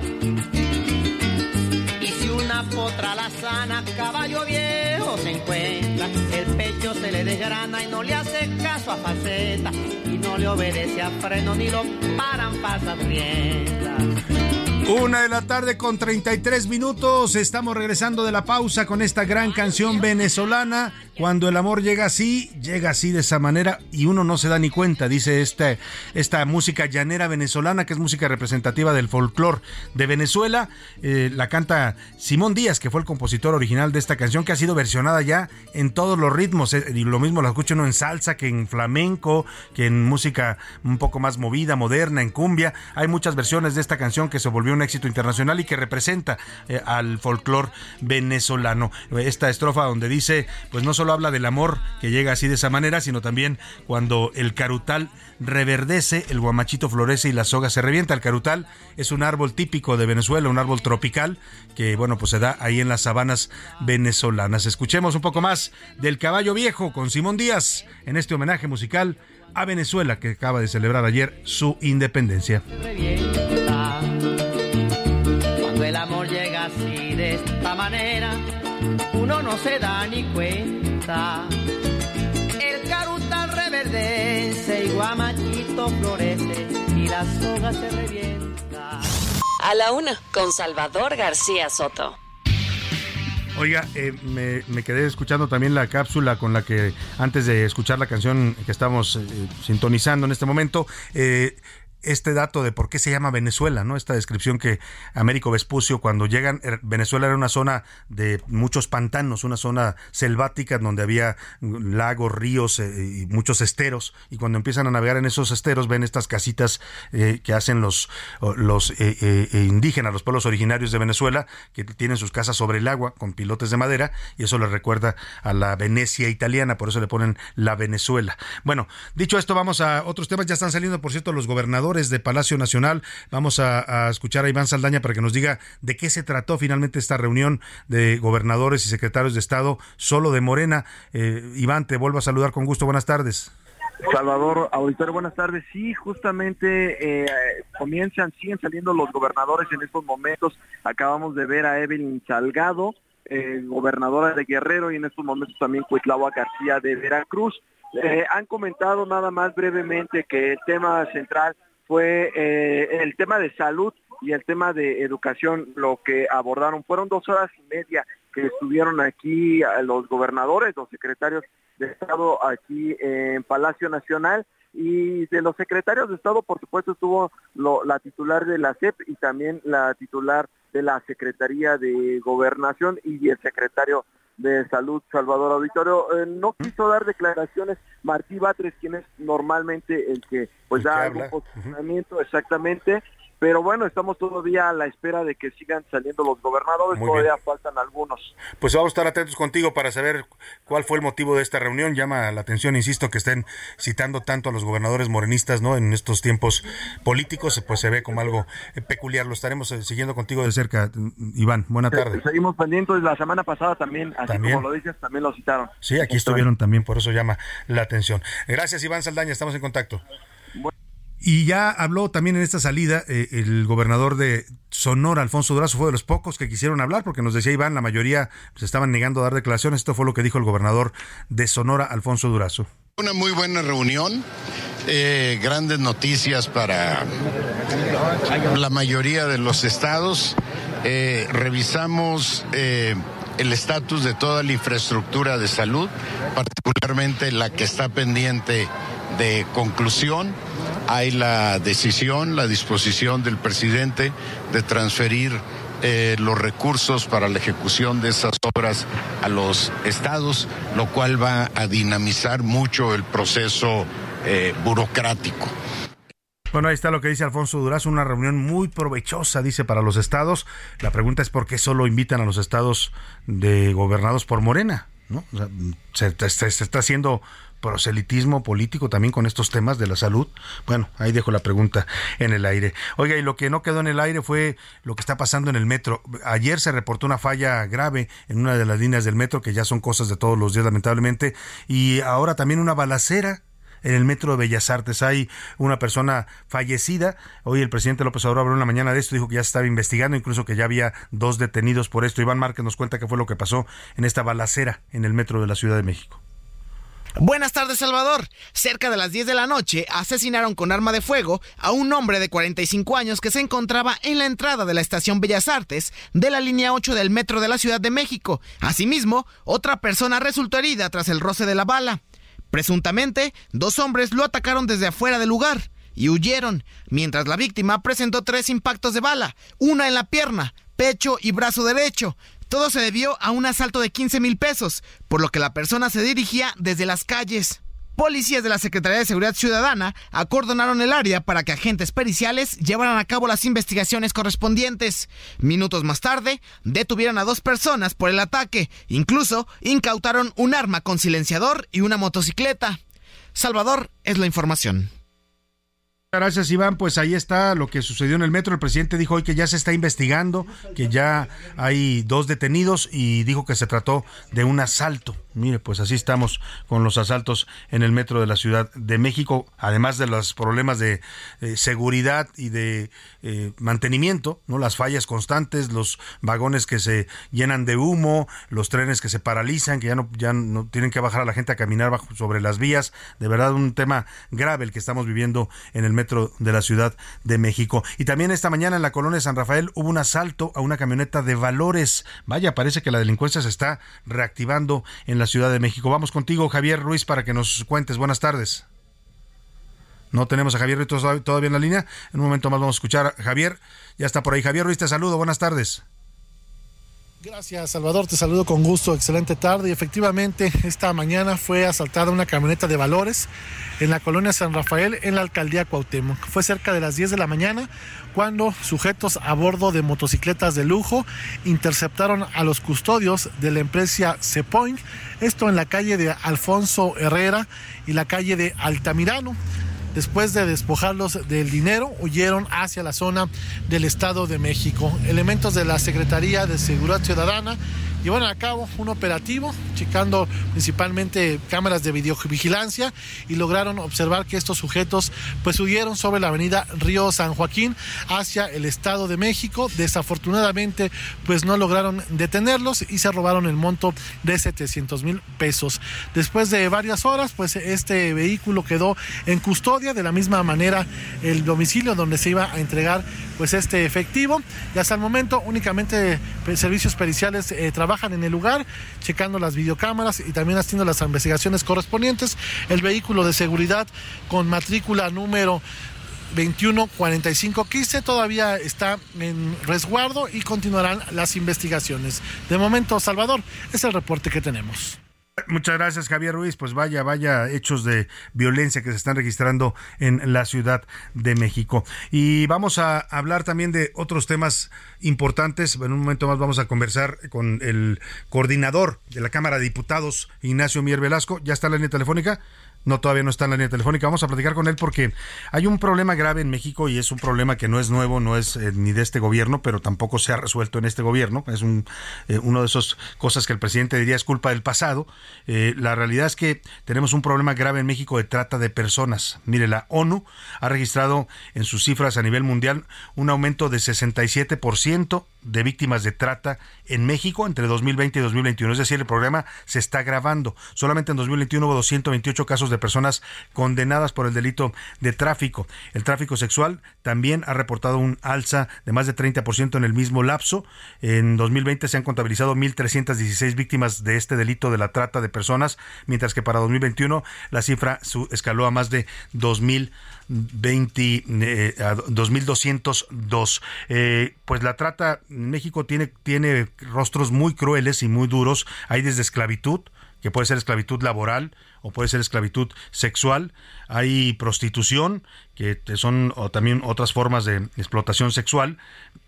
Una potra la sana, caballo viejo se encuentra, el pecho se le desgrana y no le hace caso a faceta, y no le obedece a freno ni lo paran pasas riendas. Una de la tarde con 33 minutos. Estamos regresando de la pausa con esta gran canción venezolana. Cuando el amor llega así, llega así de esa manera y uno no se da ni cuenta, dice esta, esta música llanera venezolana, que es música representativa del folclore de Venezuela. Eh, la canta Simón Díaz, que fue el compositor original de esta canción, que ha sido versionada ya en todos los ritmos. eh, y lo mismo la escucha uno en salsa que en flamenco, que en música un poco más movida, moderna, en cumbia. Hay muchas versiones de esta canción que se volvió un éxito internacional y que representa eh, al folclore venezolano. Esta estrofa donde dice, pues no solo habla del amor que llega así de esa manera, sino también cuando el carutal reverdece, el guamachito florece y la soga se revienta. El carutal es un árbol típico de Venezuela, un árbol tropical que, bueno, pues se da ahí en las sabanas venezolanas. Escuchemos un poco más del caballo viejo con Simón Díaz en este homenaje musical a Venezuela que acaba de celebrar ayer su independencia. Amor llega así de esta manera, uno no se da ni cuenta. El carutal reverdece y guamachito florece y la soga se revienta. A la una, con Salvador García Soto. Oiga, eh, me, me quedé escuchando también la cápsula con la que antes de escuchar la canción que estamos eh, sintonizando en este momento, eh, este dato de por qué se llama Venezuela, ¿no? Esta descripción que Américo Vespucio, cuando llegan, er- Venezuela era una zona de muchos pantanos, una zona selvática donde había lagos, ríos eh, y muchos esteros, y cuando empiezan a navegar en esos esteros ven estas casitas eh, que hacen los, los eh, eh, indígenas, los pueblos originarios de Venezuela, que tienen sus casas sobre el agua con pilotes de madera, y eso les recuerda a la Venecia italiana, por eso le ponen la Venezuela. Bueno, dicho esto, vamos a otros temas, ya están saliendo, por cierto, los gobernadores de Palacio Nacional. Vamos a, escuchar a Iván Saldaña para que nos diga de qué se trató finalmente esta reunión de gobernadores y secretarios de Estado solo de Morena. Eh, Iván, te vuelvo a saludar con gusto. Buenas tardes. Salvador, auditorio, buenas tardes. Sí, justamente eh, comienzan, siguen saliendo los gobernadores en estos momentos. Acabamos de ver a Evelyn Salgado, eh, gobernadora de Guerrero, y en estos momentos también Cuitlahua García de Veracruz. Eh, han comentado nada más brevemente que el tema central fue eh, el tema de salud y el tema de educación, lo que abordaron. Fueron dos horas y media que estuvieron aquí eh, los gobernadores, los secretarios de Estado aquí en Palacio Nacional y de los secretarios de Estado, por supuesto, estuvo la titular de la CEP y también la titular de la Secretaría de Gobernación y el secretario de Salud, Salvador Auditorio. Eh, no quiso dar declaraciones Martí Batres, quien es normalmente el que pues El que da habla. algún posicionamiento exactamente. Pero bueno, estamos todavía a la espera de que sigan saliendo los gobernadores, Muy todavía bien. faltan algunos. Pues vamos a estar atentos contigo para saber cuál fue el motivo de esta reunión. Llama la atención, insisto, que estén citando tanto a los gobernadores morenistas, ¿no? En estos tiempos políticos, pues se ve como algo eh, peculiar. Lo estaremos eh, siguiendo contigo de cerca, Iván. Buena tarde. Eh, Seguimos pendientes. La semana pasada también, así También. como lo dices, también lo citaron. Sí, aquí estuvieron también, por eso llama la atención. Gracias, Iván Saldaña, estamos en contacto. Y ya habló también en esta salida eh, el gobernador de Sonora, Alfonso Durazo, fue de los pocos que quisieron hablar, porque nos decía Iván, la mayoría se estaban negando a dar declaraciones. Esto fue lo que dijo el gobernador de Sonora, Alfonso Durazo. Una muy buena reunión, eh, grandes noticias para la mayoría de los estados. Eh, revisamos eh, el estatus de toda la infraestructura de salud, particularmente la que está pendiente de conclusión. Hay la decisión, la disposición del presidente de transferir eh, los recursos para la ejecución de esas obras a los estados, lo cual va a dinamizar mucho el proceso eh, burocrático. Bueno, ahí está lo que dice Alfonso Durazo, una reunión muy provechosa, dice, para los estados. La pregunta es por qué solo invitan a los estados de gobernados por Morena, ¿no? Se está haciendo proselitismo político también con estos temas de la salud. Bueno, ahí dejo la pregunta en el aire. Oiga, y lo que no quedó en el aire fue lo que está pasando en el metro. Ayer se reportó una falla grave en una de las líneas del metro, que ya son cosas de todos los días, lamentablemente, y ahora también una balacera en el metro de Bellas Artes. Hay una persona fallecida. Hoy el presidente López Obrador habló en la mañana de esto, dijo que ya se estaba investigando, incluso que ya había dos detenidos por esto. Iván Márquez nos cuenta qué fue lo que pasó en esta balacera en el metro de la Ciudad de México. Buenas tardes, Salvador. Cerca de las 10 de la noche asesinaron con arma de fuego a un hombre de 45 años que se encontraba en la entrada de la estación Bellas Artes de la línea 8 del metro de la Ciudad de México. Asimismo, otra persona resultó herida tras el roce de la bala. Presuntamente, dos hombres lo atacaron desde afuera del lugar y huyeron, mientras la víctima presentó tres impactos de bala, una en la pierna, pecho y brazo derecho. Todo se debió a un asalto de 15 mil pesos, por lo que la persona se dirigía desde las calles. Policías de la Secretaría de Seguridad Ciudadana acordonaron el área para que agentes periciales llevaran a cabo las investigaciones correspondientes. Minutos más tarde, detuvieron a dos personas por el ataque. Incluso incautaron un arma con silenciador y una motocicleta. Salvador es la información. Gracias, Iván. Pues ahí está lo que sucedió en el metro. El presidente dijo hoy que ya se está investigando, que ya hay dos detenidos y dijo que se trató de un asalto. Mire, pues así estamos con los asaltos en el metro de la Ciudad de México, además de los problemas de eh, seguridad y de eh, mantenimiento, no las fallas constantes, los vagones que se llenan de humo, los trenes que se paralizan, que ya no ya no tienen que bajar a la gente a caminar bajo, sobre las vías. De verdad un tema grave el que estamos viviendo en el metro de la Ciudad de México. Y también esta mañana en la colonia de San Rafael hubo un asalto a una camioneta de valores. Vaya, parece que la delincuencia se está reactivando en la Ciudad de México. Vamos contigo, Javier Ruiz, para que nos cuentes. Buenas tardes. No tenemos a Javier Ruiz todavía en la línea. En un momento más vamos a escuchar a Javier. Ya está por ahí. Javier Ruiz, te saludo. Buenas tardes. Gracias, Salvador. Te saludo con gusto. Excelente tarde. Y efectivamente, esta mañana fue asaltada una camioneta de valores en la colonia San Rafael, en la alcaldía Cuauhtémoc. Fue cerca de las 10 de la mañana cuando sujetos a bordo de motocicletas de lujo interceptaron a los custodios de la empresa Cepoint, esto en la calle de Alfonso Herrera y la calle de Altamirano. Después de despojarlos del dinero, huyeron hacia la zona del Estado de México. Elementos de la Secretaría de Seguridad Ciudadana llevaron a cabo un operativo, checando principalmente cámaras de videovigilancia y lograron observar que estos sujetos pues huyeron sobre la avenida Río San Joaquín hacia el Estado de México. Desafortunadamente pues no lograron detenerlos y se robaron el monto de 700 mil pesos. Después de varias horas pues este vehículo quedó en custodia de la misma manera el domicilio donde se iba a entregar pues este efectivo y hasta el momento únicamente pues, servicios periciales eh, en el lugar checando las videocámaras y también haciendo las investigaciones correspondientes el vehículo de seguridad con matrícula número 214515 todavía está en resguardo y continuarán las investigaciones. De momento, Salvador, es el reporte que tenemos. Muchas gracias, Javier Ruiz. Pues vaya, vaya hechos de violencia que se están registrando en la Ciudad de México. Y vamos a hablar también de otros temas importantes. En un momento más vamos a conversar con el coordinador de la Cámara de Diputados, Ignacio Mier Velasco. ¿Ya está la línea telefónica? No, todavía no está en la línea telefónica. Vamos a platicar con él porque hay un problema grave en México y es un problema que no es nuevo, no es eh, ni de este gobierno, pero tampoco se ha resuelto en este gobierno. Es un, eh, uno de esas cosas que el presidente diría es culpa del pasado. Eh, la realidad es que tenemos un problema grave en México de trata de personas. Mire, la ONU ha registrado en sus cifras a nivel mundial un aumento de 67% de víctimas de trata en México entre 2020 y 2021. Es decir, el problema se está agravando. Solamente en 2021 hubo 228 casos de personas condenadas por el delito de tráfico. El tráfico sexual también ha reportado un alza de más de 30% en el mismo lapso. En 2020 se han contabilizado 1.316 víctimas de este delito de la trata de personas, mientras que para 2021 la cifra escaló a más de 2.000 20, eh, 2202. Eh, pues la trata en México tiene, tiene rostros muy crueles y muy duros. Hay desde esclavitud, que puede ser esclavitud laboral o puede ser esclavitud sexual. Hay prostitución, que son también otras formas de explotación sexual.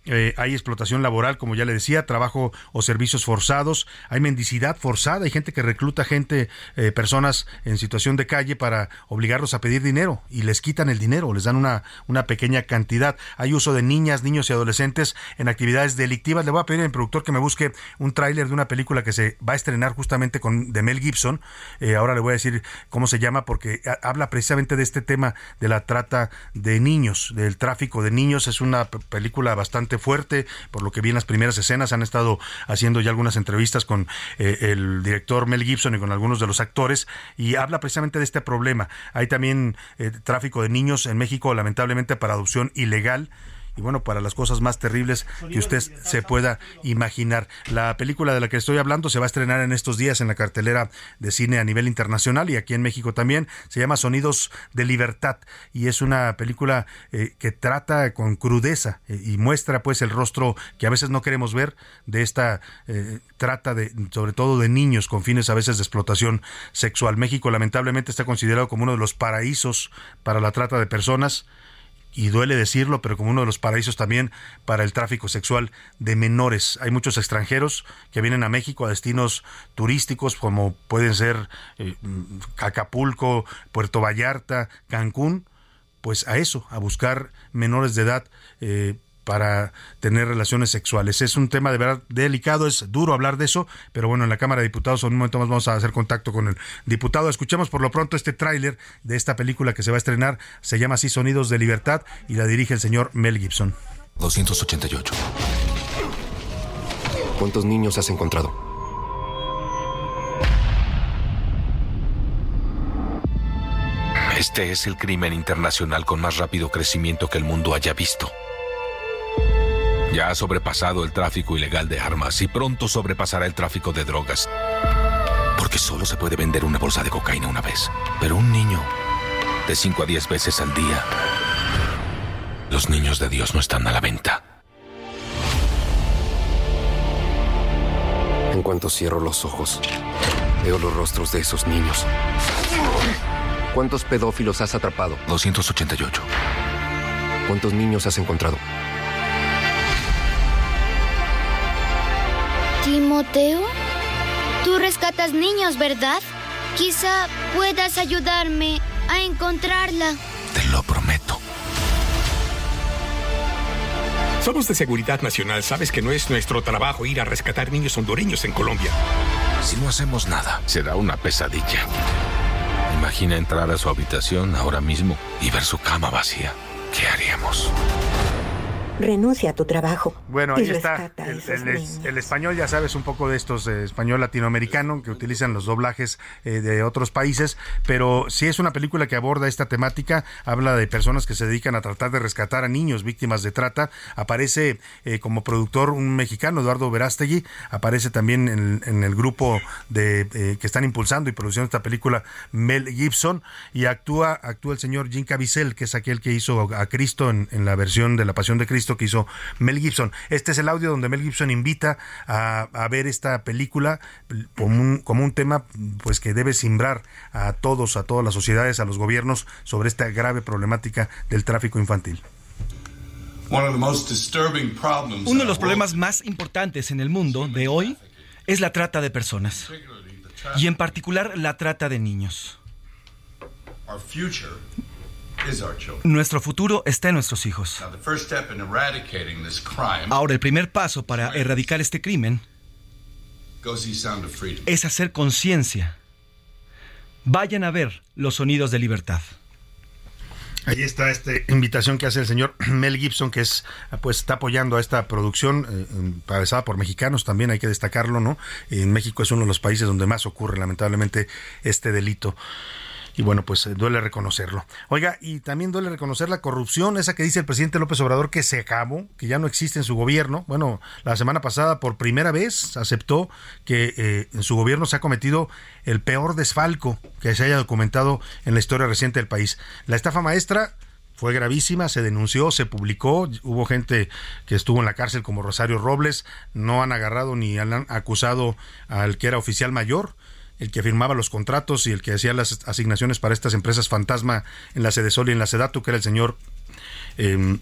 Eh, hay explotación laboral, como ya le decía, trabajo o servicios forzados, hay mendicidad forzada, hay gente que recluta gente, eh, personas en situación de calle para obligarlos a pedir dinero y les quitan el dinero, les dan una, una pequeña cantidad. Hay uso de niñas, niños y adolescentes en actividades delictivas. Le voy a pedir al productor que me busque un tráiler de una película que se va a estrenar justamente con de Mel Gibson. Eh, ahora le voy a decir cómo se llama porque habla precisamente de este tema de la trata de niños, del tráfico de niños. Es una película bastante fuerte, por lo que vi en las primeras escenas. Han estado haciendo ya algunas entrevistas con eh, el director Mel Gibson y con algunos de los actores y habla precisamente de este problema. Hay también eh, tráfico de niños en México, lamentablemente para adopción ilegal y bueno, para las cosas más terribles que usted se pueda imaginar. La película de la que estoy hablando se va a estrenar en estos días en la cartelera de cine a nivel internacional y aquí en México también. Se llama Sonidos de Libertad y es una película eh, que trata con crudeza eh, y muestra pues el rostro que a veces no queremos ver de esta eh, trata de sobre todo de niños con fines a veces de explotación sexual. México lamentablemente está considerado como uno de los paraísos para la trata de personas y duele decirlo, pero como uno de los paraísos también para el tráfico sexual de menores. Hay muchos extranjeros que vienen a México a destinos turísticos como pueden ser eh, Acapulco, Puerto Vallarta, Cancún, pues a eso, a buscar menores de edad. Eh, para tener relaciones sexuales. Es un tema de verdad delicado, es duro hablar de eso, pero bueno, en la Cámara de Diputados en un momento más vamos a hacer contacto con el diputado. Escuchemos por lo pronto este tráiler de esta película que se va a estrenar, se llama así Sonidos de Libertad y la dirige el señor Mel Gibson. 288. ¿Cuántos niños has encontrado? Este es el crimen internacional con más rápido crecimiento que el mundo haya visto. Ya ha sobrepasado el tráfico ilegal de armas y pronto sobrepasará el tráfico de drogas. Porque solo se puede vender una bolsa de cocaína una vez. Pero un niño, de 5 a 10 veces al día. Los niños de Dios no están a la venta. En cuanto cierro los ojos, veo los rostros de esos niños. ¿Cuántos pedófilos has atrapado? 288. ¿Cuántos niños has encontrado? Timoteo, tú rescatas niños, ¿verdad? Quizá puedas ayudarme a encontrarla. Te lo prometo. Somos de Seguridad Nacional. Sabes que no es nuestro trabajo ir a rescatar niños hondureños en Colombia. Si no hacemos nada, será una pesadilla. Imagina entrar a su habitación ahora mismo y ver su cama vacía. ¿Qué haríamos? Renuncia a tu trabajo. Bueno, ahí está. El, español, ya sabes, un poco de estos eh, español latinoamericano que utilizan los doblajes eh, de otros países, pero sí es una película que aborda esta temática, habla de personas que se dedican a tratar de rescatar a niños víctimas de trata. Aparece eh, como productor un mexicano, Eduardo Verástegui, aparece también en, en el grupo de eh, que están impulsando y produciendo esta película Mel Gibson y actúa actúa el señor Jim Caviezel, que es aquel que hizo a Cristo en, en la versión de La Pasión de Cristo que hizo Mel Gibson. Este es el audio donde Mel Gibson invita a, a ver esta película como un, como un tema pues que debe simbrar a todos, a todas las sociedades, a los gobiernos sobre esta grave problemática del tráfico infantil. Uno de los problemas más importantes en el mundo de hoy es la trata de personas y en particular la trata de niños. Nuestro futuro está en nuestros hijos. Ahora, el primer paso para erradicar este crimen es hacer conciencia. Vayan a ver los sonidos de libertad. Ahí está esta invitación que hace el señor Mel Gibson, que es pues está apoyando a esta producción eh, encabezada por mexicanos, también hay que destacarlo, ¿no? En México es uno de los países donde más ocurre lamentablemente este delito. Y bueno, pues eh, duele reconocerlo. Oiga, y también duele reconocer la corrupción, esa que dice el presidente López Obrador que se acabó, que ya no existe en su gobierno. Bueno, la semana pasada por primera vez aceptó que eh, en su gobierno se ha cometido el peor desfalco que se haya documentado en la historia reciente del país. La estafa maestra fue gravísima, se denunció, se publicó, hubo gente que estuvo en la cárcel como Rosario Robles, no han agarrado ni han acusado al que era oficial mayor, el que firmaba los contratos y el que hacía las asignaciones para estas empresas fantasma en la Sedesol y en la Sedatu, que era el señor eh,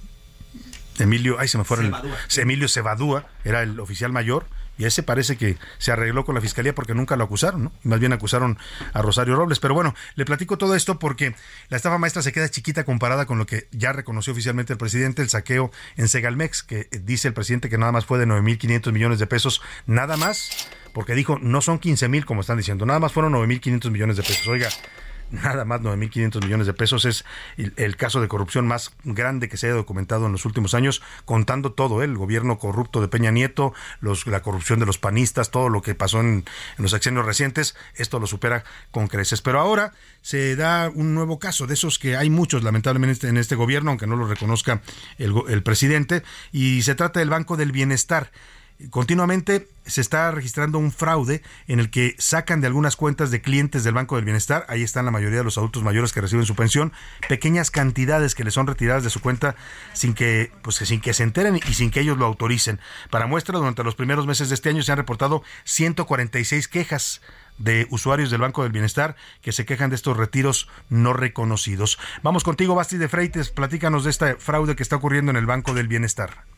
Emilio, ay se me fue el, Emilio Cebadúa, era el oficial mayor, y ese parece que se arregló con la fiscalía porque nunca lo acusaron, ¿no? Más bien acusaron a Rosario Robles. Pero bueno, le platico todo esto porque la estafa maestra se queda chiquita comparada con lo que ya reconoció oficialmente el presidente, el saqueo en Segalmex, que dice el presidente que nada más fue de 9.500 millones de pesos, nada más, porque dijo, no son 15 mil como están diciendo, nada más fueron 9.500 millones de pesos. Oiga, nada más 9.500 millones de pesos. Es el, caso de corrupción más grande que se haya documentado en los últimos años, contando todo, ¿eh? el gobierno corrupto de Peña Nieto, los, la corrupción de los panistas, todo lo que pasó en, los sexenios recientes, esto lo supera con creces. Pero ahora se da un nuevo caso, de esos que hay muchos lamentablemente en este gobierno, aunque no lo reconozca el presidente, y se trata del Banco del Bienestar. Continuamente se está registrando un fraude en el que sacan de algunas cuentas de clientes del Banco del Bienestar, ahí están la mayoría de los adultos mayores que reciben su pensión, pequeñas cantidades que les son retiradas de su cuenta sin que, pues, sin que se enteren y sin que ellos lo autoricen. Para muestra, durante los primeros meses de este año se han reportado 146 quejas de usuarios del Banco del Bienestar que se quejan de estos retiros no reconocidos. Vamos contigo, Basti de Freites, platícanos de este fraude que está ocurriendo en el Banco del Bienestar.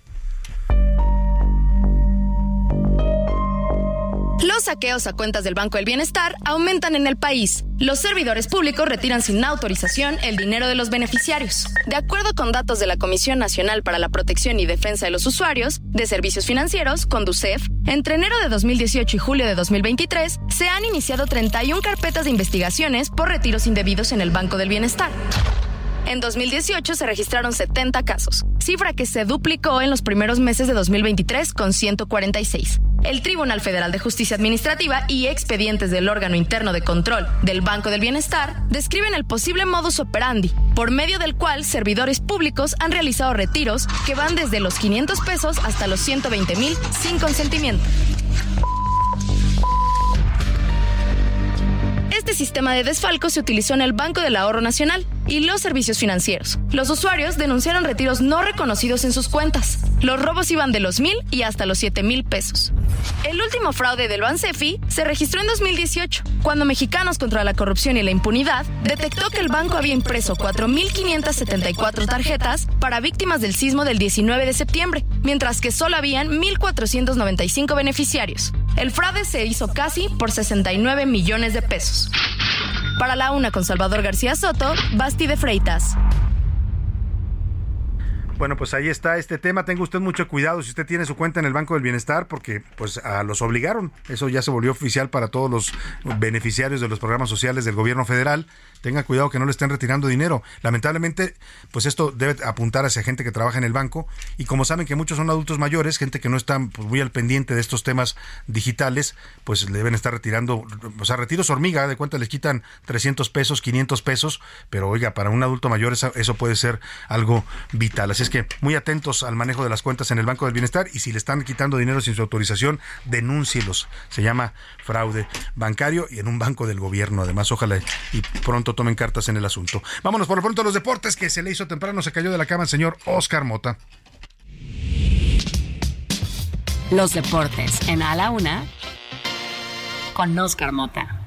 Los saqueos a cuentas del Banco del Bienestar aumentan en el país. Los servidores públicos retiran sin autorización el dinero de los beneficiarios. De acuerdo con datos de la Comisión Nacional para la Protección y Defensa de los Usuarios de Servicios Financieros, Conducef, entre enero de 2018 y julio de 2023 se han iniciado 31 carpetas de investigaciones por retiros indebidos en el Banco del Bienestar. En 2018 se registraron 70 casos, cifra que se duplicó en los primeros meses de 2023 con 146. El Tribunal Federal de Justicia Administrativa y expedientes del órgano interno de control del Banco del Bienestar describen el posible modus operandi, por medio del cual servidores públicos han realizado retiros que van desde los 500 pesos hasta los 120 mil sin consentimiento. Este sistema de desfalco se utilizó en el Banco del Ahorro Nacional y los servicios financieros. Los usuarios denunciaron retiros no reconocidos en sus cuentas. Los robos iban de los mil y hasta los siete mil pesos. El último fraude del Bansefi se registró en 2018, cuando Mexicanos contra la Corrupción y la Impunidad detectó que el banco había impreso 4.574 tarjetas para víctimas del sismo del 19 de septiembre, mientras que solo habían 1.495 beneficiarios. El fraude se hizo casi por 69 millones de pesos. Para la una con Salvador García Soto, Basti de Freitas. Bueno, pues ahí está este tema. Tenga usted mucho cuidado si usted tiene su cuenta en el Banco del Bienestar, porque pues a los obligaron. Eso ya se volvió oficial para todos los beneficiarios de los programas sociales del gobierno federal. Tenga cuidado que no le estén retirando dinero. Lamentablemente, pues esto debe apuntar hacia gente que trabaja en el banco. Y como saben que muchos son adultos mayores, gente que no está pues, muy al pendiente de estos temas digitales, pues le deben estar retirando, o sea, retiros hormiga, de cuenta les quitan 300 pesos, 500 pesos, pero oiga, para un adulto mayor eso, eso puede ser algo vital. Así es que muy atentos al manejo de las cuentas en el Banco del Bienestar y si le están quitando dinero sin su autorización, denúncielos. Se llama fraude bancario y en un banco del gobierno. Además, ojalá y pronto tomen cartas en el asunto. Vámonos por lo pronto a los deportes que se le hizo temprano, se cayó de la cama el señor Oscar Mota. Los deportes en A la Una con Oscar Mota.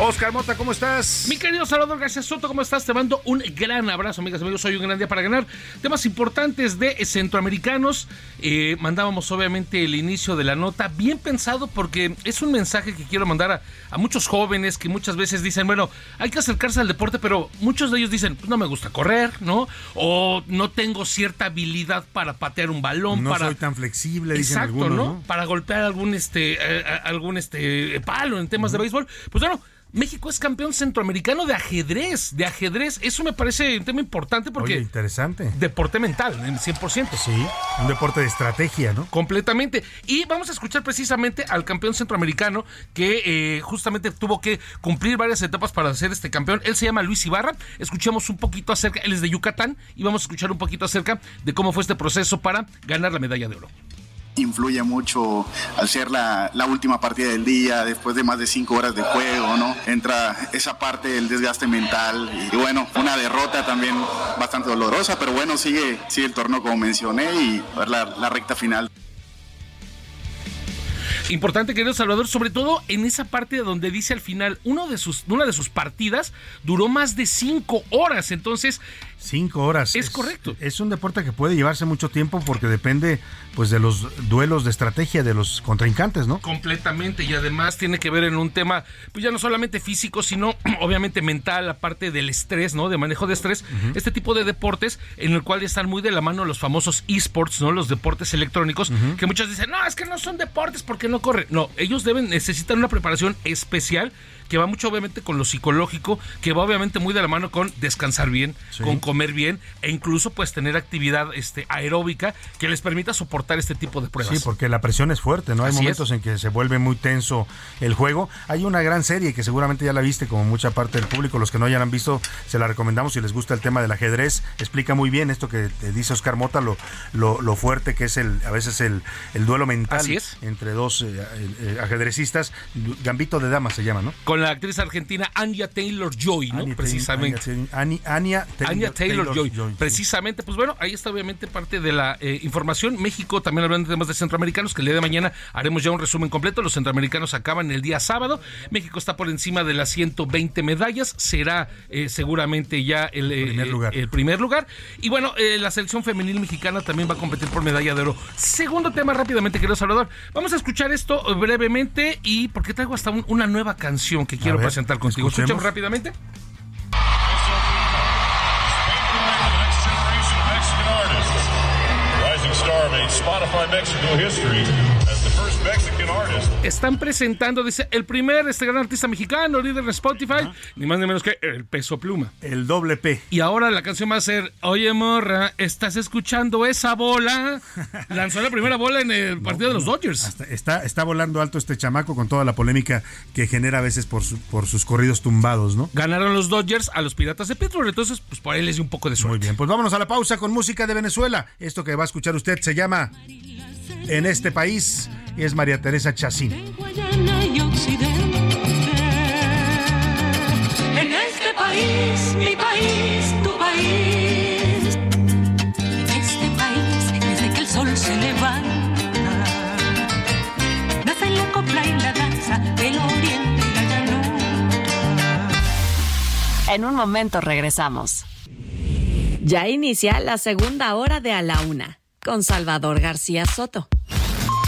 Oscar Mota, ¿cómo estás? Mi querido Salvador García Soto, ¿cómo estás? Te mando un gran abrazo, amigas y amigos. Hoy un gran día para ganar. Temas importantes de centroamericanos. Eh, mandábamos obviamente el inicio de la nota bien pensado porque es un mensaje que quiero mandar a, a muchos jóvenes que muchas veces dicen, bueno, hay que acercarse al deporte, pero muchos de ellos dicen, pues no me gusta correr, ¿no? O no tengo cierta habilidad para patear un balón, No para... soy tan flexible, dicen Exacto, algunos, ¿no? ¿no? Para golpear algún este eh, algún este palo en temas de béisbol. Pues bueno, México es campeón centroamericano de ajedrez, de ajedrez. Eso me parece un tema importante porque Oye, interesante. deporte mental, en 100%. Sí, un deporte de estrategia, ¿no? Completamente. Y vamos a escuchar precisamente al campeón centroamericano que eh, justamente tuvo que cumplir varias etapas para ser este campeón. Él se llama Luis Ibarra. Escuchemos un poquito acerca, él es de Yucatán, y vamos a escuchar un poquito acerca de cómo fue este proceso para ganar la medalla de oro. Influye mucho al ser la, la última partida del día, después de más de cinco horas de juego, ¿no? Entra esa parte del desgaste mental y, bueno, una derrota también bastante dolorosa, pero bueno, sigue, sigue el torneo como mencioné y la, la recta final. Importante, querido Salvador, sobre todo en esa parte donde dice al final, uno de sus, una de sus partidas duró más de cinco horas. Entonces, Cinco horas. Es correcto. Es un deporte que puede llevarse mucho tiempo porque depende pues de los duelos de estrategia de los contrincantes, ¿no? completamente, y además tiene que ver en un tema, pues ya no solamente físico, sino obviamente mental, aparte del estrés, ¿no? De manejo de estrés, este tipo de deportes en el cual están muy de la mano los famosos esports, ¿no? Los deportes electrónicos, que muchos dicen, no, es que no son deportes porque no corren. No, ellos deben, necesitan una preparación especial que va mucho obviamente con lo psicológico, que va obviamente muy de la mano con descansar bien, Sí. con comer bien e incluso pues tener actividad este, aeróbica que les permita soportar este tipo de pruebas. Sí, porque la presión es fuerte, ¿no? Hay Así momentos es. en que se vuelve muy tenso el juego. Hay una gran serie que seguramente ya la viste, como mucha parte del público. Los que no ya la han visto, se la recomendamos si les gusta el tema del ajedrez. Explica muy bien esto que te dice Oscar Mota, lo, lo, lo fuerte que es el a veces el, el duelo mental Así es. entre dos eh, eh, ajedrecistas. Gambito de dama se llama, ¿no? Con la actriz argentina Anya Taylor Joy, ¿no? Anya Precisamente. Anya, Anya Taylor, Joy. Joy, sí. Precisamente, pues bueno, ahí está obviamente parte de la eh, información. México también hablando de temas de centroamericanos, que el día de mañana haremos ya un resumen completo. Los centroamericanos acaban el día sábado. México está por encima de las 120 medallas. Será eh, seguramente ya el, eh, Primer lugar. el primer lugar. Y bueno, eh, la selección femenil mexicana también va a competir por medalla de oro. Segundo tema rápidamente, querido Salvador. Vamos a escuchar esto brevemente y porque traigo hasta un- una nueva canción que quiero ver, presentar contigo. escuchemos. Escuchemos rápidamente. Spotify Mexico history Están presentando, dice, el primer este gran artista mexicano, líder de Spotify, ni más ni menos que el peso pluma. El doble P. Y ahora la canción va a ser, oye morra, ¿estás escuchando esa bola? Lanzó la primera bola en el partido de los Dodgers. Está, está volando alto este chamaco con toda la polémica que genera a veces por, su- por sus corridos tumbados, ¿no? Ganaron los Dodgers a los Piratas de Pittsburgh, entonces pues por ahí les dio un poco de suerte. Muy bien, pues vámonos a la pausa con música de Venezuela. Esto que va a escuchar usted se llama En este país y es María Teresa Chacín. Guayana y Occidente. En este país, mi país, tu país. Este país, desde que el sol se levanta, nace la copla y la danza del oriente y la llanura. En un momento regresamos. Ya inicia la segunda hora de A la Una con Salvador García Soto.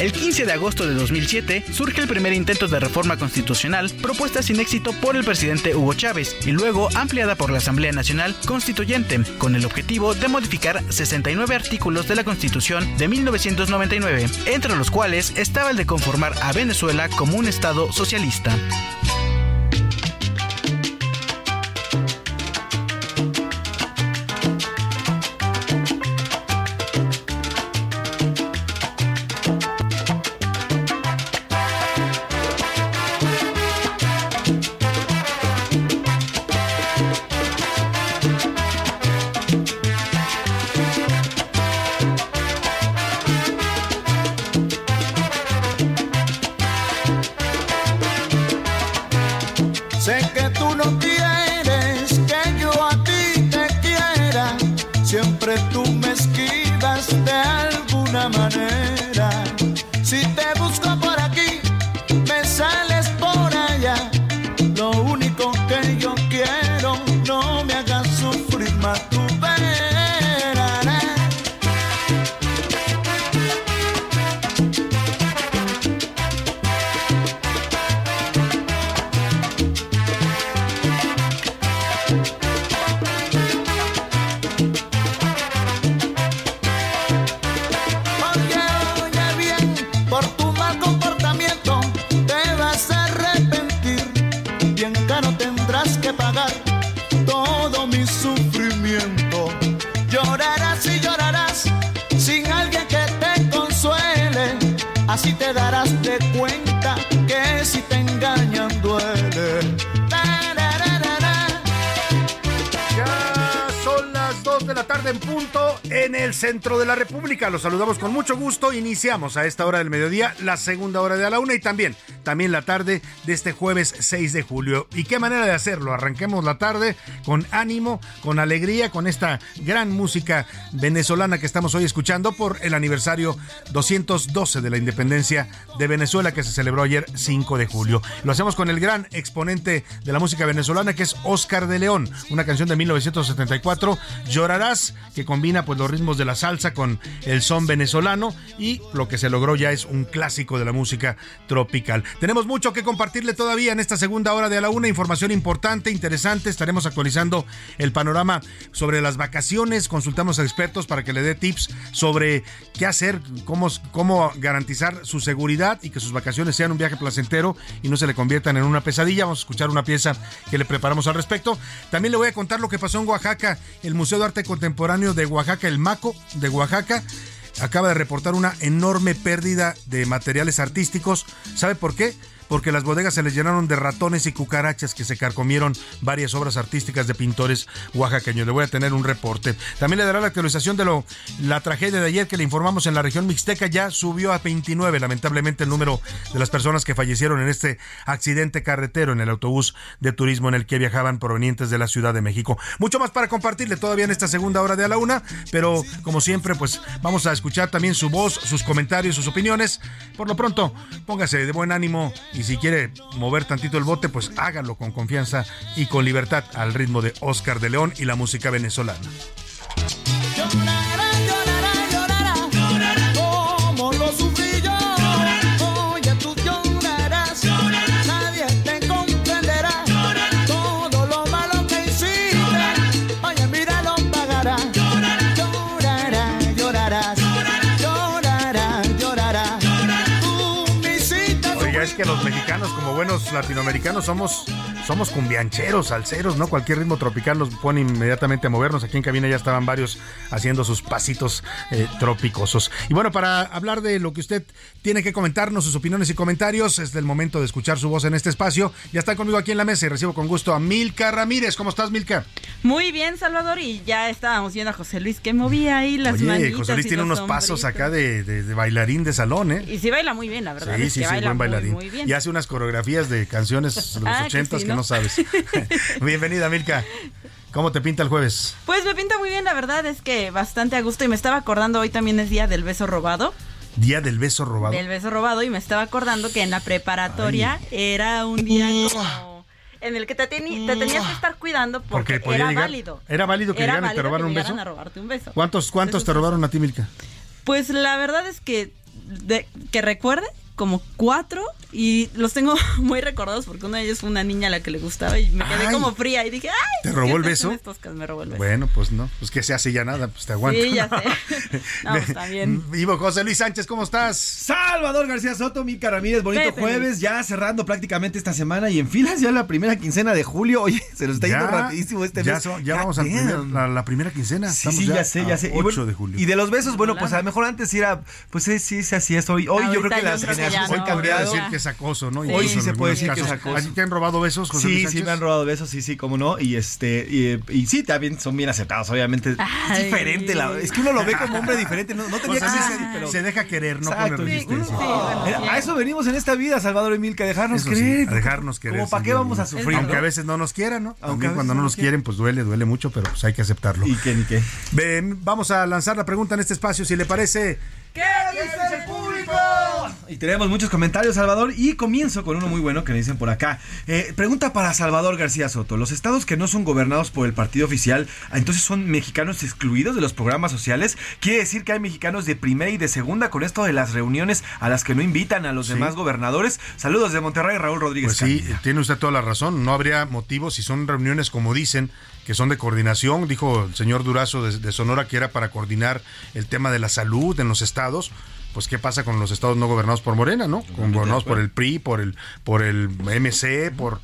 El 15 de agosto de 2007 surge el primer intento de reforma constitucional propuesta sin éxito por el presidente Hugo Chávez y luego ampliada por la Asamblea Nacional Constituyente con el objetivo de modificar 69 artículos de la Constitución de 1999, entre los cuales estaba el de conformar a Venezuela como un Estado socialista. Los saludamos con mucho gusto. Iniciamos a esta hora del mediodía la segunda hora de a la una y también, también la tarde de este jueves 6 de julio. ¿Y qué manera de hacerlo? Arranquemos la tarde con ánimo, con alegría, con esta gran música venezolana que estamos hoy escuchando por el aniversario 212 de la independencia de Venezuela que se celebró ayer 5 de julio. Lo hacemos con el gran exponente de la música venezolana que es Oscar de León, una canción de 1974, Llorarás que combina pues los ritmos de la salsa con el son venezolano y lo que se logró ya es un clásico de la música tropical. Tenemos mucho que compartirle todavía en esta segunda hora de a la una, información importante, interesante, estaremos actualizando el panorama sobre las vacaciones, consultamos a expertos para que le dé tips sobre qué hacer, cómo, cómo garantizar su seguridad y que sus vacaciones sean un viaje placentero y no se le conviertan en una pesadilla. Vamos a escuchar una pieza que le preparamos al respecto. También le voy a contar lo que pasó en Oaxaca, el Museo de Arte Contemporáneo de Oaxaca, el MACO de Oaxaca acaba de reportar una enorme pérdida de materiales artísticos. ¿Sabe por qué? Porque las bodegas se les llenaron de ratones y cucarachas que se carcomieron varias obras artísticas de pintores oaxaqueños. Le voy a tener un reporte. También le dará la actualización de lo, la tragedia de ayer que le informamos en la región mixteca. Ya subió a 29, lamentablemente, el número de las personas que fallecieron en este accidente carretero en el autobús de turismo en el que viajaban provenientes de la Ciudad de México. Mucho más para compartirle todavía en esta segunda hora de a la una, pero como siempre, pues vamos a escuchar también su voz, sus comentarios, sus opiniones. Por lo pronto, póngase de buen ánimo y si quiere mover tantito el bote, pues hágalo con confianza y con libertad al ritmo de Oscar de León y la música venezolana. Es que los mexicanos, como buenos latinoamericanos, somos, somos cumbiancheros, salseros, ¿no? Cualquier ritmo tropical nos pone inmediatamente a movernos. Aquí en cabina ya estaban varios haciendo sus pasitos eh, tropicosos. Y bueno, para hablar de lo que usted tiene que comentarnos, sus opiniones y comentarios, es el momento de escuchar su voz en este espacio. Ya está conmigo aquí en la mesa y recibo con gusto a Milka Ramírez. ¿Cómo estás, Milka? Muy bien, Salvador, y ya estábamos viendo a José Luis que movía ahí las Oye, manitas José Luis y tiene unos pasos acá de, de- de bailarín de salón, ¿eh? Y sí baila muy bien, la verdad. Sí, es sí, que sí, baila buen muy, bailarín. Muy bien. Y hace unas coreografías de canciones de los Ah, que ochentas que ¿no? sabes. Bienvenida, Milka. ¿Cómo te pinta el jueves? Pues me pinta muy bien, la verdad es que bastante a gusto. Y me estaba acordando, hoy también es día del beso robado. Día del beso robado. Del beso robado, y me estaba acordando que en la preparatoria era un día como en el que te, tenías que estar cuidando porque, era llegar- válido. era válido que Era llegaran y te que un beso. a robarte un beso. ¿Cuántos, cuántos te robaron a ti, Milka? Pues la verdad es que de- que recuerde como cuatro y los tengo muy recordados porque una de ellas fue una niña a la que le gustaba y me quedé Ay. como fría y dije, ay, ¿Te ¿qué robó el beso? estos casos? Me robó el beso. Bueno, pues no, pues que se hace ya nada, pues te aguanto. Sí, ya sé. No, pues también. Vivo José Luis Sánchez, ¿cómo estás? Salvador García Soto, Mica Ramírez, bonito Pepe. jueves, ya cerrando prácticamente esta semana y en filas ya la primera quincena de julio. Oye, se nos está yendo rapidísimo este ya mes. so- ya vamos al Goddamn. primer- a la primera quincena. Sí, Estamos sí, ya, sé, ya sé. 8 Y bueno, de julio. Y de los besos, bueno, pues a lo mejor antes era, pues sí, sí, sí, así es. Hoy, hoy yo creo que las que ya generaciones no, Podría decir que es acoso, ¿no? Hoy sí en se puede decir que es acoso. ¿A ti te han robado besos, José Sí, Luis sí, me han robado besos, sí, sí, cómo no. Y este, y, y sí, también son bien aceptados, obviamente. Es diferente, la, es que uno lo ve como hombre diferente, no, no tenía que ser así, se, pero. se deja querer, no Exacto. pone resistencia. Sí, bueno, a eso venimos en esta vida, Salvador Emil, que dejarnos Eso sí, creer. a dejarnos querer. Como para qué vamos a sufrir, Aunque a veces no nos quieran, ¿no? Aunque cuando no no nos nos quieren, pues duele, duele mucho, pero pues hay que aceptarlo. Y qué, ni qué. Ven, vamos a lanzar la pregunta en este espacio, si le parece. ¿Qué dice el público? Y tenemos muchos comentarios, Salvador, y comienzo con uno muy bueno que me dicen por acá. Eh, pregunta para Salvador García Soto. ¿Los estados que no son gobernados por el partido oficial, entonces son mexicanos excluidos de los programas sociales? ¿Quiere decir que hay mexicanos de primera y de segunda con esto de las reuniones a las que no invitan a los demás gobernadores? Saludos de Monterrey, Raúl Rodríguez. Pues sí, tiene usted toda la razón. No habría motivo si son reuniones como dicen, que son de coordinación. Dijo el señor Durazo de, de Sonora que era para coordinar el tema de la salud en los estados. Pues qué pasa con los estados no gobernados por Morena, ¿no? Con gobernados por el PRI, por el por el MC, por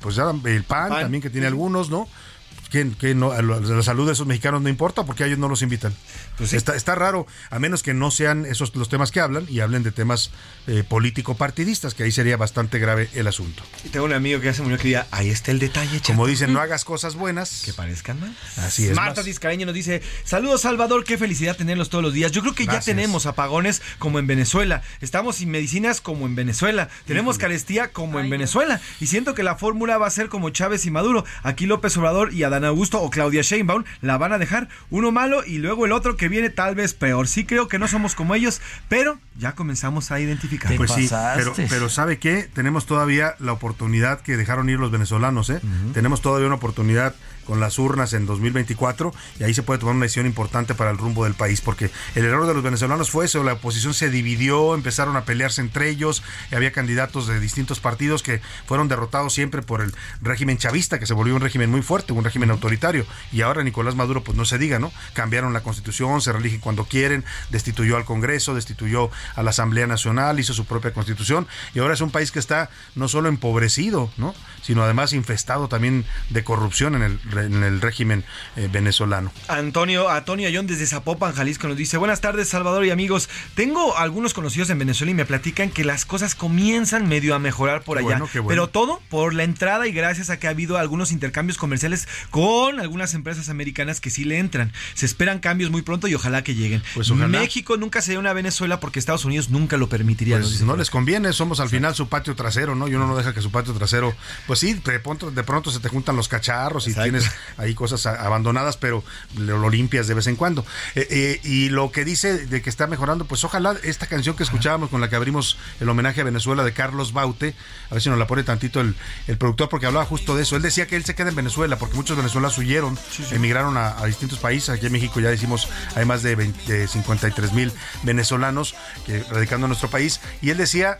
pues ya el PAN, PAN. también que tiene algunos, ¿no? que, que no, la salud de esos mexicanos no importa porque a ellos no los invitan. Pues está, está raro, a menos que no sean esos los temas que hablan y hablen de temas eh, político-partidistas, que ahí sería bastante grave el asunto. Y tengo un amigo que se murió que diría, ahí está el detalle, chato". Como dicen, no hagas cosas buenas. Que parezcan mal. Así es. Marta. Tiscareño nos dice, saludos Salvador, qué felicidad tenerlos todos los días. Yo creo que Gracias. ya tenemos apagones como en Venezuela, estamos sin medicinas como en Venezuela, tenemos carestía como en Venezuela y siento que la fórmula va a ser como Chávez y Maduro. Aquí López Obrador y Adán Adán Augusto o Claudia Sheinbaum la van a dejar uno malo y luego el otro que viene tal vez peor. Sí creo que no somos como ellos, pero ya comenzamos a identificar. Pues sí, pero, pero ¿sabe qué? Tenemos todavía la oportunidad que dejaron ir los venezolanos, ¿eh? Tenemos todavía una oportunidad con las urnas en 2024 y ahí se puede tomar una decisión importante para el rumbo del país, porque el error de los venezolanos fue eso, la oposición se dividió, empezaron a pelearse entre ellos, y había candidatos de distintos partidos que fueron derrotados siempre por el régimen chavista, que se volvió un régimen muy fuerte, un régimen autoritario, y ahora Nicolás Maduro, pues no se diga, ¿no? Cambiaron la constitución, se religen cuando quieren, destituyó al Congreso, destituyó a la Asamblea Nacional, hizo su propia constitución, y ahora es un país que está no solo empobrecido, ¿no? sino además infestado también de corrupción en el, en el régimen eh, venezolano. Antonio, Antonio Ayón desde Zapopan, Jalisco, nos dice, buenas tardes Salvador y amigos, tengo algunos conocidos en Venezuela y me platican que las cosas comienzan medio a mejorar por Qué allá, bueno, qué bueno. pero todo por la entrada y gracias a que ha habido algunos intercambios comerciales con algunas empresas americanas que sí le entran. Se esperan cambios muy pronto y ojalá que lleguen. Pues ojalá. México nunca sería una Venezuela porque Estados Unidos nunca lo permitiría. Pues no les conviene, somos al final su patio trasero, ¿no? Y uno no deja que su patio trasero, pues sí, de pronto, de pronto se te juntan los cacharros y Exacto. Tienes ahí cosas abandonadas, pero lo, limpias de vez en cuando. Eh, eh, y lo que dice de que está mejorando, pues ojalá esta canción que escuchábamos con la que abrimos el homenaje a Venezuela de Carlos Baute, a ver si nos la pone tantito el, el productor, porque hablaba justo de eso. Él decía que él se queda en Venezuela, porque muchos venezolanos huyeron, emigraron a, a distintos países. Aquí en México ya decimos, hay más de, 20 de 53 mil venezolanos que radicando en nuestro país. Y él decía,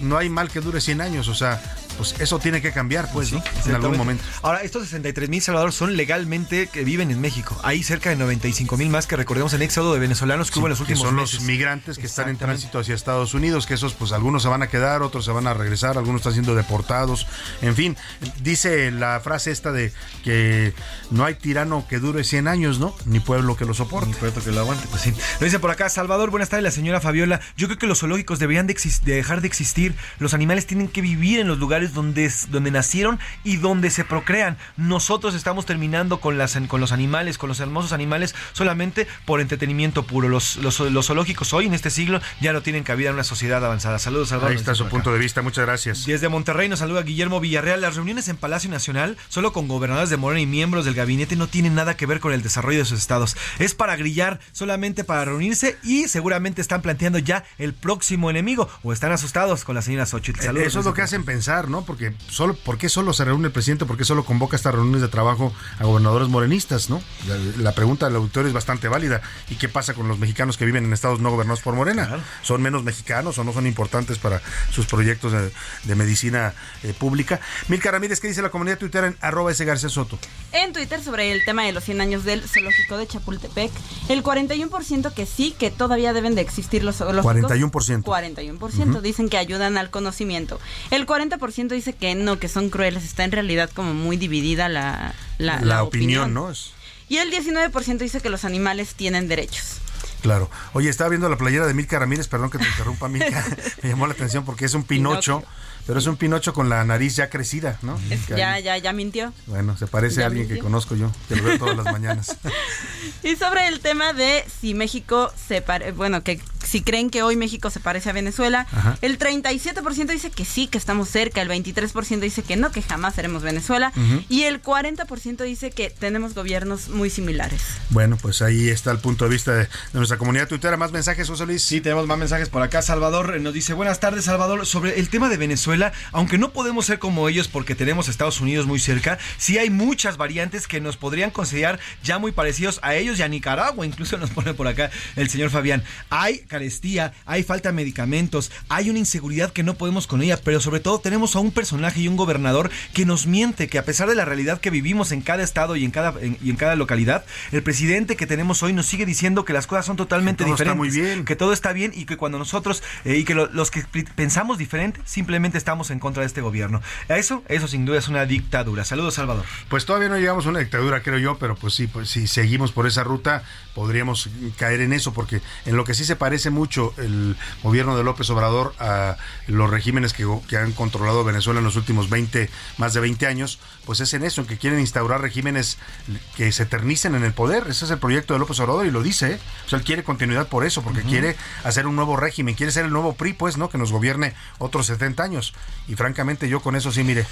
no hay mal que dure 100 años, o sea, pues eso tiene que cambiar, pues, ¿no? En algún momento. Ahora, estos 63 mil Salvador son legalmente que viven en México. Hay cerca de 95 mil más que recordemos en éxodo de venezolanos que Sí, hubo en los que últimos son meses. los migrantes que están en tránsito hacia Estados Unidos, que esos pues algunos se van a quedar, otros se van a regresar, algunos están siendo deportados, en fin, dice la frase esta de que no hay tirano que dure 100 años, ¿no? Ni pueblo que lo soporte. Ni pueblo que lo aguante, pues sí. Lo dice por acá, Salvador, buenas tardes, la señora Fabiola. Yo creo que los zoológicos deberían de dejar de existir. Los animales tienen que vivir en los lugares donde, donde nacieron y donde se procrean. Nosotros estamos terminando con, las, con los animales, con los hermosos animales, solamente por entretenimiento puro. Los, los, los zoológicos hoy, en este siglo, ya no tienen cabida en una sociedad avanzada. Saludos, Salvador. Ahí está su punto de vista, muchas gracias. Desde Monterrey nos saluda Guillermo Villarreal. Las reuniones en Palacio Nacional, solo con gobernadores de Morena y miembros del gabinete, no tienen nada que ver con el desarrollo de sus estados. Es para grillar, solamente para reunirse y seguramente están planteando ya el próximo enemigo o están asustados con la señora Xochitl. Saludos. Eh, Eso es lo que hacen pensar, ¿no? Porque solo, ¿por qué solo se reúne el presidente? ¿Por qué solo convoca estas reuniones de trabajo a gobernadores morenistas, no? La, la pregunta del auditorio es bastante válida. ¿Y qué pasa con los mexicanos que viven en estados no gobernados por Morena? ¿Son menos mexicanos o no son importantes para sus proyectos de, de medicina eh, pública? Milka Ramírez, ¿qué dice la comunidad Twitter en arroba ese García Soto? En Twitter sobre el tema de los 100 años del zoológico de Chapultepec, el 41% que sí, que todavía deben de existir los zoológicos. 41%. 41% Ujú. dicen que ayudan al conocimiento. El 40% dice que no, que son crueles. Está en realidad como muy dividida la, la, La, opinión, ¿no? Es, Y el 19% dice que los animales tienen derechos. Claro. Oye, estaba viendo la playera de Milka Ramírez, perdón que te interrumpa, Milka. Me llamó la atención porque es un pinocho, pero es un pinocho con la nariz ya crecida, ¿no? Ya, ya, ya mintió. Bueno, se parece a alguien que conozco yo, que lo veo todas las mañanas. Y sobre el tema de si México se pare, bueno, que si creen que hoy México se parece a Venezuela, Ajá. el 37% dice que sí, que estamos cerca, el 23% dice que no, que jamás seremos Venezuela, y el 40% dice que tenemos gobiernos muy similares. Bueno, pues ahí está el punto de vista de, de nuestra comunidad tuitera. Más mensajes, José Luis. Sí, tenemos más mensajes por acá. Salvador eh, nos dice, buenas tardes Salvador, sobre el tema de Venezuela, aunque no podemos ser como ellos porque tenemos Estados Unidos muy cerca, sí hay muchas variantes que nos podrían considerar ya muy parecidos a ellos y a Nicaragua, incluso nos pone por acá el señor Fabián. Hay carestía, hay falta de medicamentos, hay una inseguridad que no podemos con ella, pero sobre todo tenemos a un personaje y un gobernador que nos miente, que a pesar de la realidad que vivimos en cada estado y en cada, en- y en cada localidad, el presidente que tenemos hoy nos sigue diciendo que las cosas son totalmente Que todo está diferentes. muy bien. Que todo está bien y que cuando nosotros, eh, y que lo- los que pensamos diferente, simplemente estamos en contra de este gobierno. Eso, eso sin duda es una dictadura. Saludos, Salvador. Pues todavía no llegamos a una dictadura, creo yo, pero pues sí, pues si seguimos por esa ruta, podríamos caer en eso, porque en lo que sí se parece parece mucho el gobierno de López Obrador a los regímenes que, que han controlado Venezuela en los últimos 20, más de 20 años, pues es en eso, en que quieren instaurar regímenes que se eternicen en el poder. Ese es el proyecto de López Obrador y lo dice. ¿eh? O sea, él quiere continuidad por eso, porque quiere hacer un nuevo régimen, quiere ser el nuevo PRI, pues, ¿no? Que nos gobierne otros 70 años. Y francamente yo con eso sí, mire,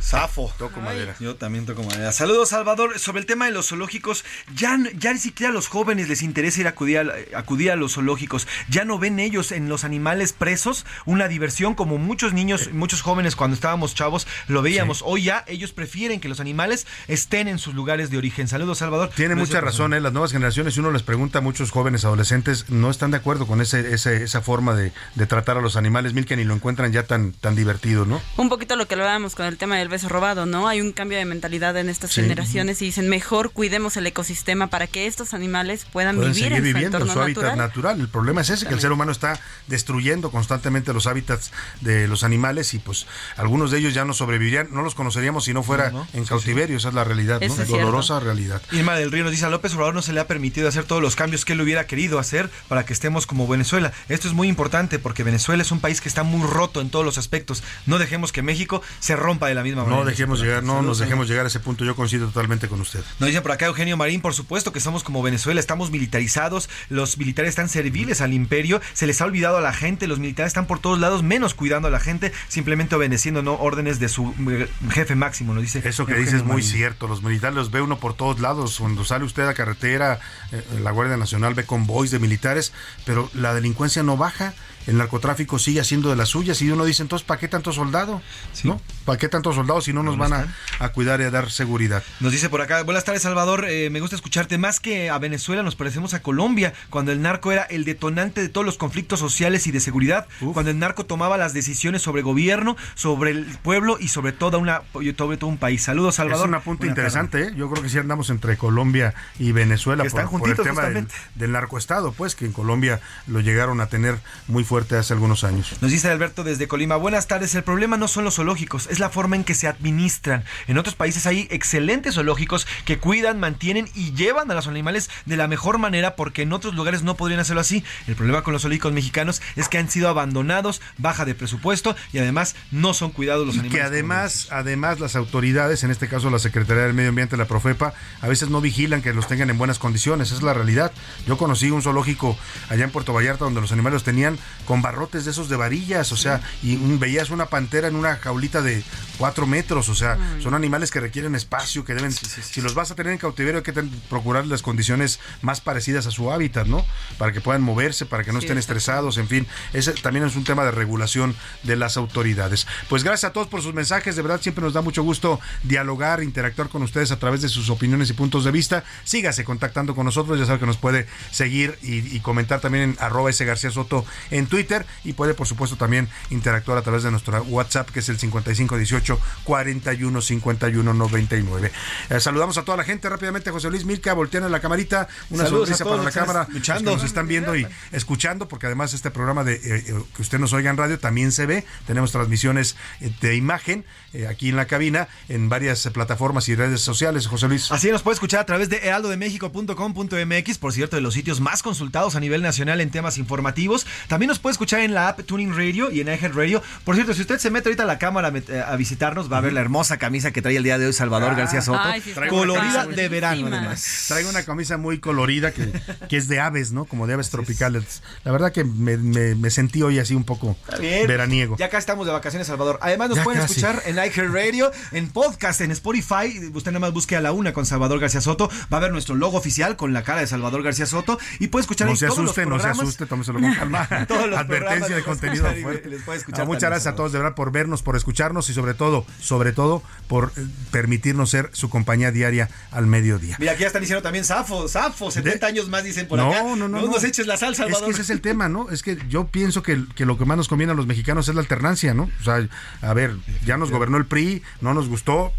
Zafo. toco madera. Yo también toco madera. Saludos, Salvador. Sobre el tema de los zoológicos, ya, ya ni siquiera a los jóvenes les interesa ir a acudir, a, acudir a los zoológicos. Ya no ven ellos en los animales presos una diversión como muchos niños, muchos jóvenes cuando estábamos chavos lo veíamos. Hoy ya ellos prefieren que los animales estén en sus lugares de origen. Saludos, Salvador. Tiene Gracias mucha razón, ¿eh? las nuevas generaciones, si uno les pregunta a muchos jóvenes adolescentes, no están de acuerdo con ese, ese- esa forma de, de tratar a los animales, Milken, y lo encuentran ya tan, tan divertido, ¿no? Un poquito lo que hablábamos con el tema del beso robado, ¿no? Hay un cambio de mentalidad en estas Sí. generaciones y dicen, mejor cuidemos el ecosistema para que estos animales puedan, Pueden vivir en su viviendo entorno su hábitat natural. natural. El problema es ese, que el ser humano está destruyendo constantemente los hábitats de los animales y pues algunos de ellos ya no sobrevivirían, no los conoceríamos si no fuera No, no. en cautiverio, esa es la realidad, ¿no? Dolorosa realidad. Irma del Río nos dice, a López Obrador no se le ha permitido hacer todos los cambios que él hubiera querido hacer para que estemos como Venezuela. Esto es muy importante porque Venezuela es un país que está muy roto en todos los aspectos. No dejemos que México se rompa de la misma manera. No dejemos llegar, no nos dejemos llegar a ese punto, yo coincido totalmente con usted. Nos dicen por acá Eugenio Marín, por supuesto que somos como Venezuela, estamos militarizados, los militares están serviles al imperio, se les ha olvidado a la gente, los militares están por todos lados, menos cuidando a la gente, simplemente obedeciendo no órdenes de su eh, jefe máximo, nos dice. Eso que dices es muy Marín. cierto. Los militares los ve uno por todos lados. Cuando sale usted a carretera, eh, la Guardia Nacional ve convoys de militares, pero la delincuencia no baja. El narcotráfico sigue haciendo de las suyas y uno dice, entonces, ¿para qué tanto soldado? ¿No? ¿Para qué tantos soldados si no nos van a, a cuidar y a dar seguridad? Nos dice por acá, buenas tardes Salvador, eh, me gusta escucharte, más que a Venezuela nos parecemos a Colombia, cuando el narco era el detonante de todos los conflictos sociales y de seguridad, cuando el narco tomaba las decisiones sobre gobierno, sobre el pueblo y sobre toda una, sobre todo un país. Saludos Salvador. Es un apunte interesante, ¿eh? Yo creo que sí andamos entre Colombia y Venezuela Que están por, por el juntitos, tema del, del narcoestado, pues, que en Colombia lo llegaron a tener muy fuerte hace algunos años. Nos dice Alberto desde Colima, buenas tardes, el problema no son los zoológicos, es la forma en que se administran. En otros países hay excelentes zoológicos que cuidan, mantienen y llevan a los animales de la mejor manera porque en otros lugares no podrían hacerlo así. El problema con los zoológicos mexicanos es que han sido abandonados, baja de presupuesto y además no son cuidados los Y animales. que además, además las autoridades, en este caso la Secretaría del Medio Ambiente, la Profepa, a veces no vigilan que los tengan en buenas condiciones, esa es la realidad. Yo conocí un zoológico allá en Puerto Vallarta donde los animales tenían con barrotes de esos de varillas, o sea, y un- veías una pantera en una jaulita de cuatro metros, o sea, son animales que requieren espacio, que deben, si los vas a tener en cautiverio hay que ten- procurar las condiciones más parecidas a su hábitat, ¿no? Para que puedan moverse, para que no estén estresados, en fin, ese también es un tema de regulación de las autoridades. Pues gracias a todos por sus mensajes, de verdad siempre nos da mucho gusto dialogar, interactuar con ustedes a través de sus opiniones y puntos de vista. Sígase contactando con nosotros, ya sabe que nos puede seguir y, y comentar también en arroba ese García Soto en Twitter y puede por supuesto también interactuar a través de nuestro WhatsApp que es el 5518 41 51 99. Eh, saludamos a toda la gente rápidamente, José Luis Milka, voltean en la camarita, una Saludos sonrisa para la cámara, escuchando. los que nos están viendo y escuchando, porque además este programa de eh, eh, que usted nos oiga en radio también se ve. Tenemos transmisiones eh, de imagen eh, aquí en la cabina en varias plataformas y redes sociales. José Luis. Así nos puede escuchar a través de heraldodemexico.com.mx, por cierto, de los sitios más consultados a nivel nacional en temas informativos. También nos puede escuchar en la app Tuning Radio y en iHeart Radio. Por cierto, si usted se mete ahorita a la cámara eh, a visitarnos, va a ver la hermosa camisa que trae el día de hoy Salvador Ah. García Soto. Ay, sí, está colorida de verano, además. Traigo una camisa muy colorida que, que es de aves, ¿no? Como de aves tropicales. La verdad que me, me- me sentí hoy así un poco bien. veraniego. Ya acá estamos de vacaciones, Salvador. Además, nos Ya pueden casi. escuchar en iHeart Radio, en podcast, en Spotify. Usted nada más busque a la una con Salvador García Soto. Va a ver nuestro logo oficial con la cara de Salvador García Soto. Y puede escuchar No ahí se todos los asuste, no se asuste, tómeselo con calma. Todos los Advertencia de contenido fuerte. les puede escuchar Ah, muchas gracias a todos de verdad por vernos, por escucharnos y sobre todo, sobre todo por eh, permitirnos ser su compañía diaria al mediodía. Mira, aquí ya están diciendo también Safo, Safo, 70 años más dicen por no, acá. No, no, no. nos eches la sal, Es Salvador. que ese es el tema, ¿no? Es que yo pienso que, que lo que más nos conviene a los mexicanos es la alternancia, ¿no? O sea, a ver, ya nos gobernó el PRI, no nos gustó,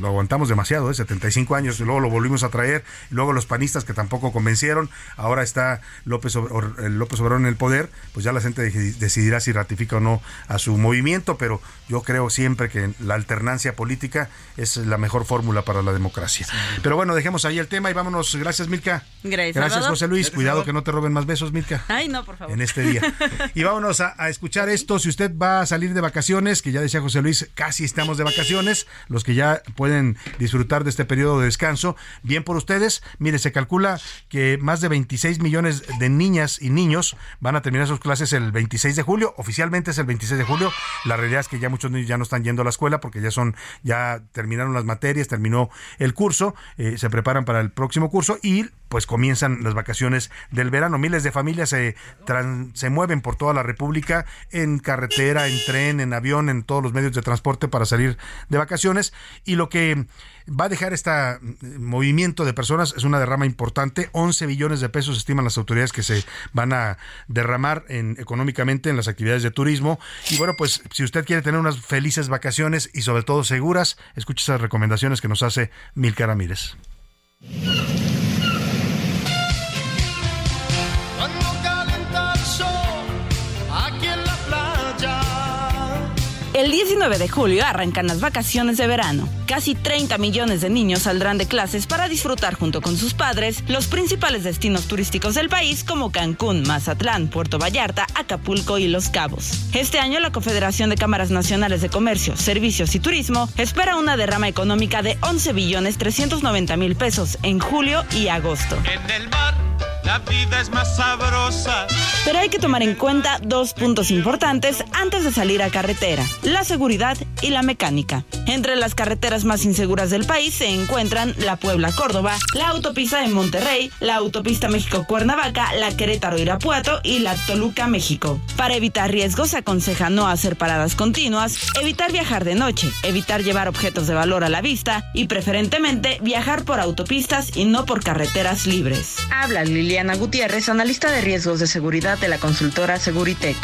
lo aguantamos demasiado, ¿eh? 75 años, y luego lo volvimos a traer, y luego los panistas que tampoco convencieron, ahora está López, Ob- Or- el López Obrador en el poder, pues ya ya la gente de- decidirá si ratifica o no a su movimiento, pero yo creo siempre que la alternancia política es la mejor fórmula para la democracia. Pero bueno, dejemos ahí el tema y vámonos. Gracias, Milka. Gracias, Gracias. José Luis. Gracias, Cuidado que no te roben más besos, Milka Ay, no, por favor. en este día. Y vámonos a, a escuchar esto. Si usted va a salir de vacaciones, que ya decía José Luis, casi estamos de vacaciones, los que ya pueden disfrutar de este periodo de descanso, bien por ustedes. Mire, se calcula que más de 26 millones de niñas y niños van a terminar sus clases el 26 de julio. Oficialmente es el 26 de julio. La realidad es que ya muchos niños ya no están yendo a la escuela porque ya son, ya terminaron las materias, terminó el curso, eh, se preparan para el próximo curso y pues comienzan las vacaciones del verano. Miles de familias se, se mueven por toda la República en carretera, en tren, en avión, en todos los medios de transporte para salir de vacaciones. Y lo que va a dejar este movimiento de personas es una derrama importante. 11 billones de pesos estiman las autoridades que se van a derramar en, económicamente en las actividades de turismo. Y bueno, pues si usted quiere tener unas felices vacaciones y sobre todo seguras, escuche esas recomendaciones que nos hace Milka Ramírez. El 19 de julio arrancan las vacaciones de verano. Casi 30 millones de niños saldrán de clases para disfrutar junto con sus padres los principales destinos turísticos del país como Cancún, Mazatlán, Puerto Vallarta, Acapulco y Los Cabos. Este año la Confederación de Cámaras Nacionales de Comercio, Servicios y Turismo espera una derrama económica de 11 billones 390 mil pesos en julio y agosto. La vida es más sabrosa. Pero hay que tomar en cuenta dos puntos importantes antes de salir a carretera, la seguridad y la mecánica. Entre las carreteras más inseguras del país se encuentran la Puebla-Córdoba, la autopista de Monterrey, la autopista México-Cuernavaca, la Querétaro-Irapuato y la Toluca-México. Para evitar riesgos se aconseja no hacer paradas continuas, evitar viajar de noche, evitar llevar objetos de valor a la vista y preferentemente viajar por autopistas y no por carreteras libres. Habla Liliana Gutiérrez, analista de riesgos de seguridad de la consultora Seguritech.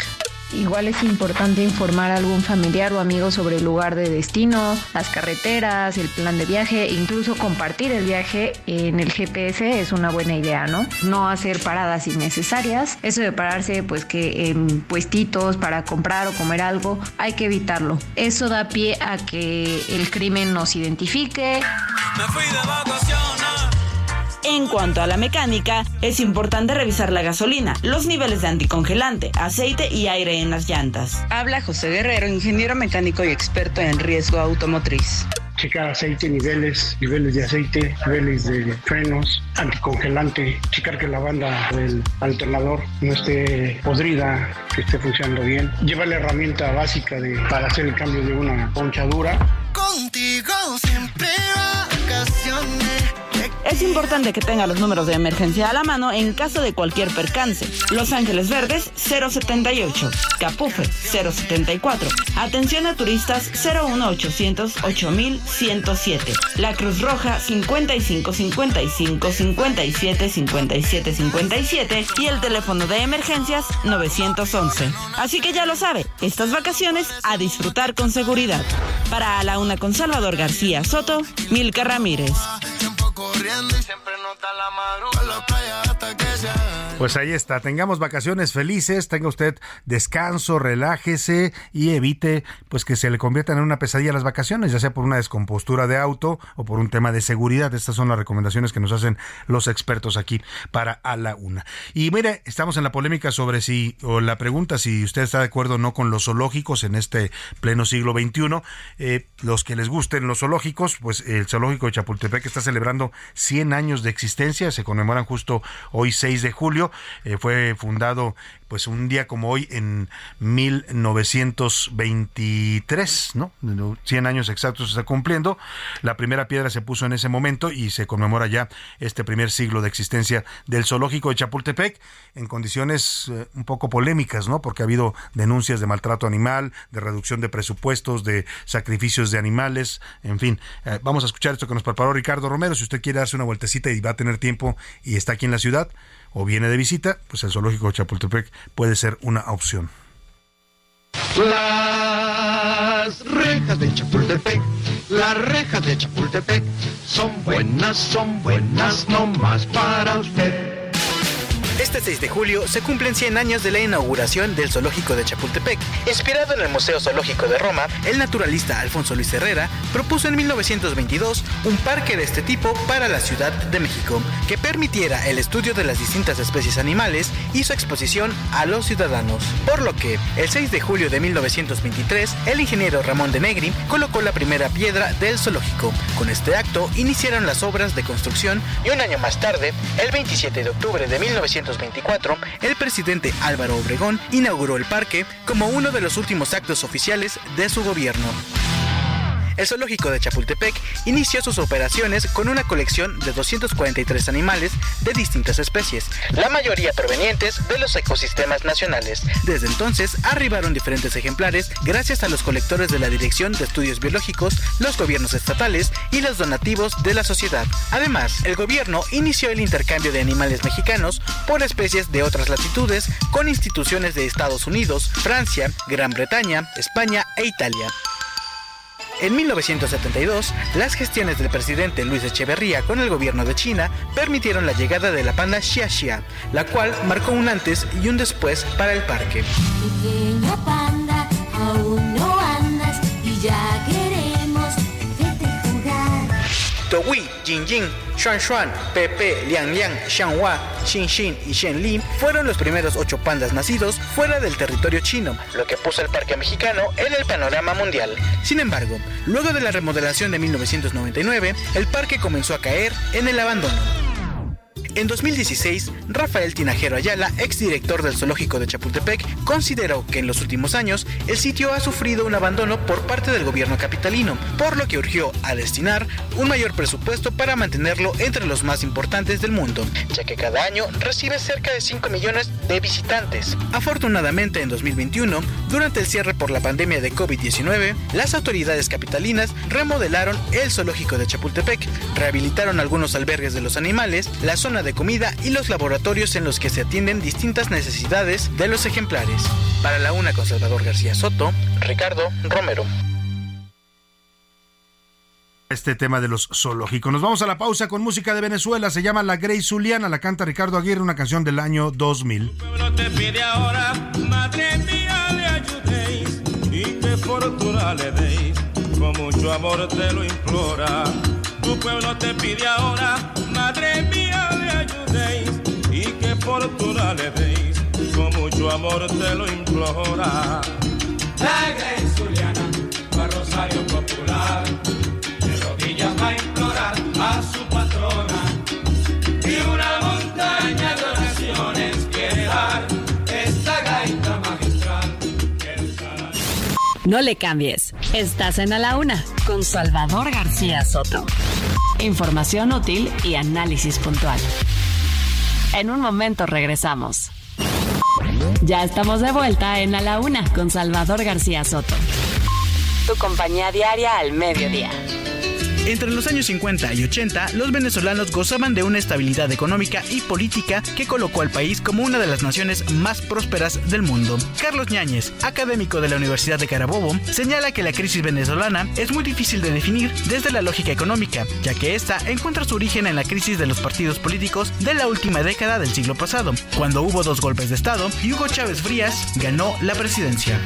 Igual es importante informar a algún familiar o amigo sobre el lugar de destino, las carreteras, el plan de viaje, e incluso compartir el viaje en el GPS es una buena idea, ¿no? No hacer paradas innecesarias. Eso de pararse, pues que en puestitos para comprar o comer algo, hay que evitarlo. Eso da pie a que el crimen nos identifique. Me fui de vacaciones. En cuanto a la mecánica, es importante revisar la gasolina, los niveles de anticongelante, aceite y aire en las llantas. Habla José Guerrero, ingeniero mecánico y experto en riesgo automotriz. checar aceite, niveles, niveles de aceite, niveles de frenos, anticongelante, checar que la banda del alternador no esté podrida, que esté funcionando bien. Llevar la herramienta básica de, para hacer el cambio de una ponchadura. Contigo siempre vacaciones. Es importante que tenga los números de emergencia a la mano en caso de cualquier percance. Los Ángeles Verdes 078, Capufe 074, Atención a turistas 01800 8107, La Cruz Roja 55 55 57 57 57 y el teléfono de emergencias 911. Así que ya lo sabe, estas vacaciones a disfrutar con seguridad. Para A la Una con Salvador García Soto, Milka Ramírez. Corriendo y siempre nota la madrugada. La playa hasta que se Pues ahí está, tengamos vacaciones felices, tenga usted descanso, relájese y evite pues que se le conviertan en una pesadilla las vacaciones, ya sea por una descompostura de auto o por un tema de seguridad. Estas son las recomendaciones que nos hacen los expertos aquí para a la una. Y mire, estamos en la polémica sobre si, o la pregunta si usted está de acuerdo o no con los zoológicos en este pleno siglo XXI. Eh, los que les gusten los zoológicos, pues el zoológico de Chapultepec está celebrando 100 años de existencia, se conmemoran justo hoy 6 de julio, eh, fue fundado pues un día como hoy en 1923, ¿no? 100 años exactos se está cumpliendo. La primera piedra se puso en ese momento y se conmemora ya este primer siglo de existencia del zoológico de Chapultepec en condiciones eh, un poco polémicas, ¿no? Porque ha habido denuncias de maltrato animal, de reducción de presupuestos, de sacrificios de animales, en fin. Eh, vamos a escuchar esto que nos preparó Ricardo Romero. Si usted quiere darse una vueltecita y va a tener tiempo y está aquí en la ciudad o viene de visita, pues el zoológico de Chapultepec puede ser una opción. Las rejas de Chapultepec, las rejas de Chapultepec son buenas, son buenas, no más para usted. Este 6 de julio se cumplen 100 años de la inauguración del zoológico de Chapultepec. Inspirado en el Museo Zoológico de Roma, el naturalista Alfonso Luis Herrera propuso en 1922 un parque de este tipo para la Ciudad de México, que permitiera el estudio de las distintas especies animales y su exposición a los ciudadanos. Por lo que, el 6 de julio de 1923, el ingeniero Ramón de Negri colocó la primera piedra del zoológico. Con este acto iniciaron las obras de construcción y un año más tarde, el 27 de octubre de 1924, el presidente Álvaro Obregón inauguró el parque como uno de los últimos actos oficiales de su gobierno. El zoológico de Chapultepec inició sus operaciones con una colección de 243 animales de distintas especies, la mayoría provenientes de los ecosistemas nacionales. Desde entonces arribaron diferentes ejemplares gracias a los colectores de la Dirección de Estudios Biológicos, los gobiernos estatales y los donativos de la sociedad. Además, el gobierno inició el intercambio de animales mexicanos por especies de otras latitudes con instituciones de Estados Unidos, Francia, Gran Bretaña, España e Italia. En 1972, las gestiones del presidente Luis Echeverría con el gobierno de China permitieron la llegada de la panda Xia Xia, la cual marcó un antes y un después para el parque. Towi, Jingjing, Xuan Xuan, Pepe, Liang Liang, Xianghua, Xin Xin y Shen Li fueron los primeros ocho pandas nacidos fuera del territorio chino, lo que puso al parque mexicano en el panorama mundial. Sin embargo, luego de la remodelación de 1999, el parque comenzó a caer en el abandono. En 2016, Rafael Tinajero Ayala, exdirector del zoológico de Chapultepec, consideró que en los últimos años el sitio ha sufrido un abandono por parte del gobierno capitalino, por lo que urgió a destinar un mayor presupuesto para mantenerlo entre los más importantes del mundo, ya que cada año recibe cerca de 5 millones de visitantes. Afortunadamente, en 2021, durante el cierre por la pandemia de COVID-19, las autoridades capitalinas remodelaron el zoológico de Chapultepec, rehabilitaron algunos albergues de los animales, la zona de comida y los laboratorios en los que se atienden distintas necesidades de los ejemplares. Para la una con Salvador García Soto, Ricardo Romero. Este tema de los zoológicos. Nos vamos a la pausa con música de Venezuela. Se llama La Grey Zuliana. La canta Ricardo Aguirre, una canción del año 2000. pueblo te pide ahora, madre mía, le ayudéis y que fortuna le deis. Con mucho amor te lo implora. Tu pueblo te pide ahora, madre mía, le ayudéis y que fortuna le deis. Con mucho amor te lo implora. La Grey Zuliana, va Rosario Popular, de rodillas va a implorar a su patrona. Y una montaña de oraciones quiere dar esta gaita magistral. No le cambies. Estás en A la Una con Salvador García Soto. Información útil y análisis puntual. En un momento regresamos. Ya estamos de vuelta en la Una con Salvador García Soto. Tu compañía diaria al mediodía. Entre los años 50 y 80, los venezolanos gozaban de una estabilidad económica y política que colocó al país como una de las naciones más prósperas del mundo. Carlos Ñáñez, académico de la Universidad de Carabobo, señala que la crisis venezolana es muy difícil de definir desde la lógica económica, ya que esta encuentra su origen en la crisis de los partidos políticos de la última década del siglo pasado, cuando hubo dos golpes de Estado y Hugo Chávez Frías ganó la presidencia.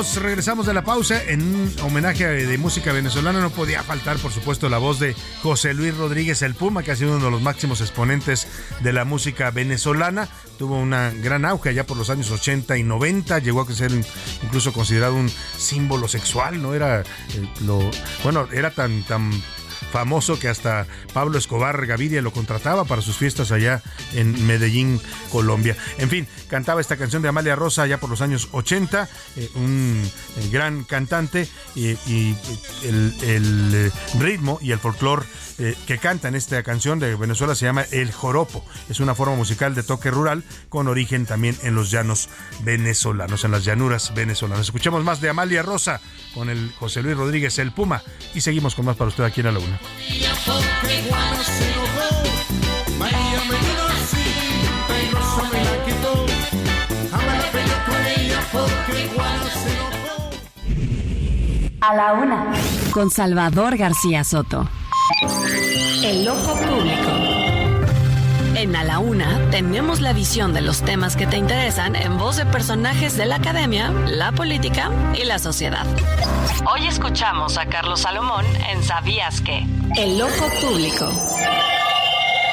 Regresamos de la pausa. En un homenaje de música venezolana no podía faltar, por supuesto, la voz de José Luis Rodríguez el Puma, que ha sido uno de los máximos exponentes de la música venezolana. Tuvo una gran auge allá por los años 80 y 90. Llegó a ser incluso considerado un símbolo sexual, ¿no? Era eh, lo. Bueno, era tan famoso que hasta Pablo Escobar Gaviria lo contrataba para sus fiestas allá en Medellín, Colombia. En fin, cantaba esta canción de Amalia Rosa allá por los años 80, eh, un eh, gran cantante y, y el, eh, ritmo y el folclore eh, que canta en esta canción de Venezuela se llama El Joropo. Es una forma musical de toque rural con origen también en los llanos venezolanos, en las llanuras venezolanas. Escuchemos más de Amalia Rosa con el José Luis Rodríguez, el Puma, y seguimos con más para usted aquí en la Laguna. A la una. Con Salvador García Soto. El ojo público. En A la Una tenemos la visión de los temas que te interesan en voz de personajes de la academia, la política y la sociedad. Hoy escuchamos a Carlos Salomón en Sabías que. El ojo público.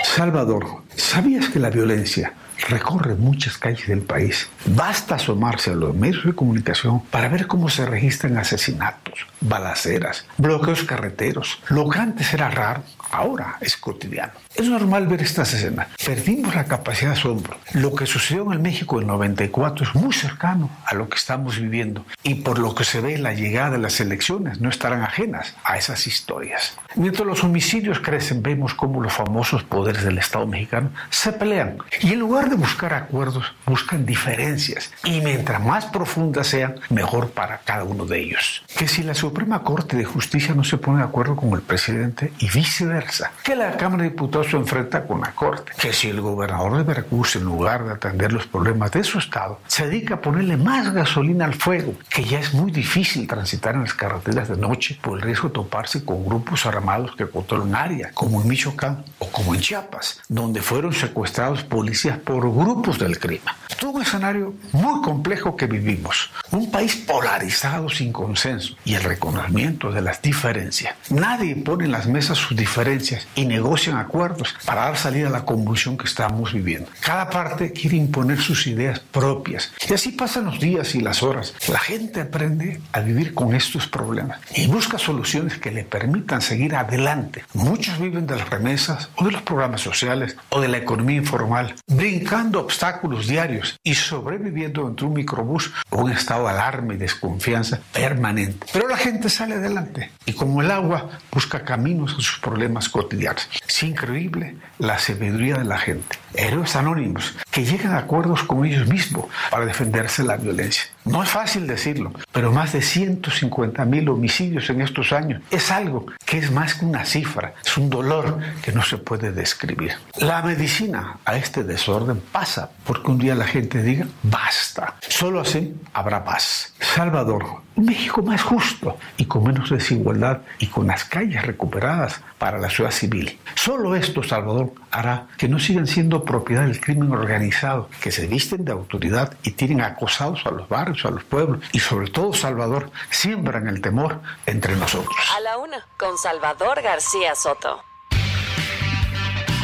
Salvador, ¿sabías que la violencia recorre muchas calles del país? Basta asomarse a los medios de comunicación para ver cómo se registran asesinatos, balaceras, bloqueos carreteros. Lo que antes era raro, ahora es cotidiano. Es normal ver estas escenas. Perdimos la capacidad de asombro. Lo que sucedió en el México del 94 es muy cercano a lo que estamos viviendo. Y por lo que se ve, la llegada de las elecciones no estarán ajenas a esas historias. Mientras los homicidios crecen, vemos cómo los famosos poderes del Estado mexicano se pelean. Y en lugar de buscar acuerdos, buscan diferencias. Y mientras más profundas sean, mejor para cada uno de ellos. Que si la Suprema Corte de Justicia no se pone de acuerdo con el presidente y viceversa. Que la Cámara de Diputados se enfrenta con la Corte. Que si el gobernador de Veracruz, en lugar de atender los problemas de su estado, se dedica a ponerle más gasolina al fuego. Que ya es muy difícil transitar en las carreteras de noche por el riesgo de toparse con grupos armados que controlan área, como en Michoacán o como en Chiapas, donde fueron secuestrados policías por grupos del crimen. Todo un escenario muy complejo que vivimos. Un país polarizado sin consenso y el reconocimiento de las diferencias. Nadie pone en las mesas sus diferencias y negocian acuerdos para dar salida a la convulsión que estamos viviendo. Cada parte quiere imponer sus ideas propias. Y así pasan los días y las horas. La gente aprende a vivir con estos problemas y busca soluciones que le permitan seguir adelante. Muchos viven de las remesas o de los programas sociales o de la economía informal, brincando obstáculos diarios y sobreviviendo entre un microbús o un estado de alarma y desconfianza permanente. Pero la gente sale adelante y como el agua busca caminos a sus problemas cotidianos. Es increíble la sabiduría de la gente. Héroes anónimos que llegan a acuerdos con ellos mismos para defenderse de la violencia. No es fácil decirlo, pero más de 150 mil homicidios en estos años es algo que es más que una cifra, es un dolor que no se puede describir. La medicina a este desorden pasa porque un día la gente diga basta. Solo así habrá paz. Salvador, un México más justo y con menos desigualdad y con las calles recuperadas para la ciudad civil. Solo esto, Salvador, hará que no sigan siendo propiedad del crimen organizado, que se visten de autoridad y tienen acosados a los barrios, a los pueblos y sobre todo, Salvador, siembran el temor entre nosotros. A la una. Con Salvador García Soto.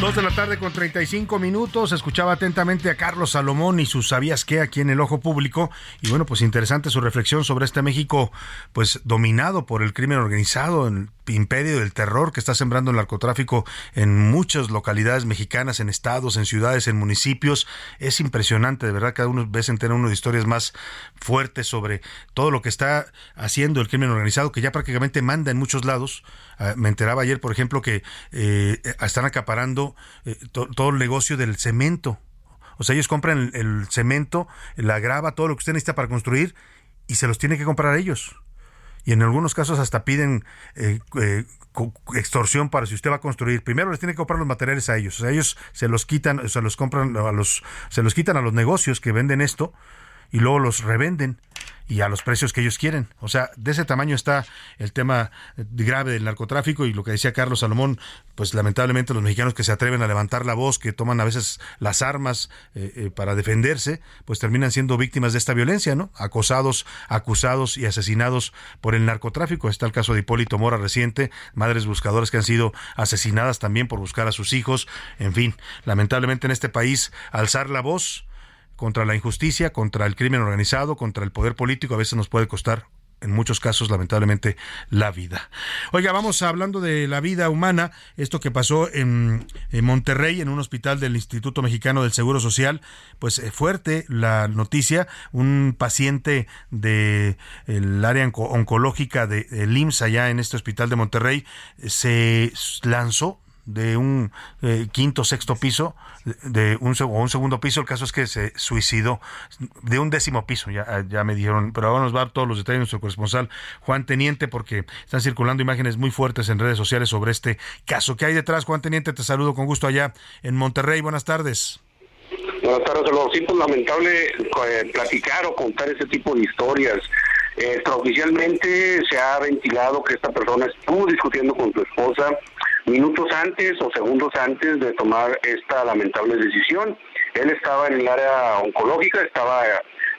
Dos de la tarde con 35 minutos. Escuchaba atentamente a Carlos Salomón y sus sabías qué aquí en el ojo público. Y bueno, pues interesante su reflexión sobre este México, pues dominado por el crimen organizado, el imperio del terror que está sembrando el narcotráfico en muchas localidades mexicanas, en estados, en ciudades, en municipios. Es impresionante, de verdad, cada uno vez entera uno de historias más fuertes sobre todo lo que está haciendo el crimen organizado, que ya prácticamente manda en muchos lados. Ah, me enteraba ayer, por ejemplo, que eh, están acaparando eh, to- todo el negocio del cemento. O sea, ellos compran el, cemento, la grava, todo lo que usted necesita para construir y se los tiene que comprar ellos. Y en algunos casos hasta piden eh, extorsión para si usted va a construir. Primero les tiene que comprar los materiales a ellos. O sea, ellos se los quitan, se los compran a los, se los quitan a los negocios que venden esto y luego los revenden. y a los precios que ellos quieren. O sea, de ese tamaño está el tema eh, grave del narcotráfico y lo que decía Carlos Salomón, pues lamentablemente los mexicanos que se atreven a levantar la voz, que toman a veces las armas eh, eh, para defenderse, pues terminan siendo víctimas de esta violencia, ¿no? Acosados, acusados y asesinados por el narcotráfico. Está el caso de Hipólito Mora reciente, madres buscadoras que han sido asesinadas también por buscar a sus hijos. En fin, lamentablemente en este país alzar la voz contra la injusticia, contra el crimen organizado, contra el poder político, a veces nos puede costar en muchos casos, lamentablemente, la vida. Oiga, vamos hablando de la vida humana, esto que pasó en, Monterrey, en un hospital del Instituto Mexicano del Seguro Social, pues eh, fuerte la noticia, un paciente de el área onco- oncológica de, del IMSS allá en este hospital de Monterrey, eh, se lanzó de un eh, quinto sexto piso de un, o un segundo piso el caso es que se suicidó de un décimo piso ya, ya me dijeron pero ahora nos va a dar todos los detalles nuestro corresponsal Juan Teniente porque están circulando imágenes muy fuertes en redes sociales sobre este caso ¿qué hay detrás Juan Teniente? te saludo con gusto allá en Monterrey buenas tardes Buenas tardes, Salvador. Sí, pues lamentable eh, platicar o contar ese tipo de historias. Extraoficialmente se ha ventilado que esta persona estuvo discutiendo con su esposa minutos antes o segundos antes de tomar esta lamentable decisión. Él estaba en el área oncológica, estaba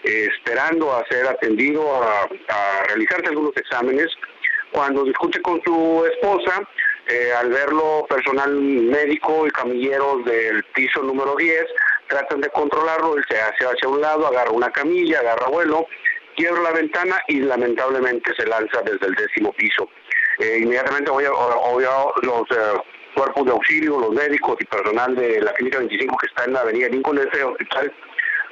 eh, esperando a ser atendido, a, a realizarse algunos exámenes. Cuando discute con su esposa, eh, al verlo personal médico y camilleros del piso número 10, tratan de controlarlo, él se hace hacia un lado, agarra una camilla, agarra vuelo, quiebra la ventana y lamentablemente se lanza desde el décimo piso. Eh, inmediatamente obvia- obvia- los eh, cuerpos de auxilio, los médicos y personal de la Clínica 25 que está en la Avenida Lincoln, ese hospital,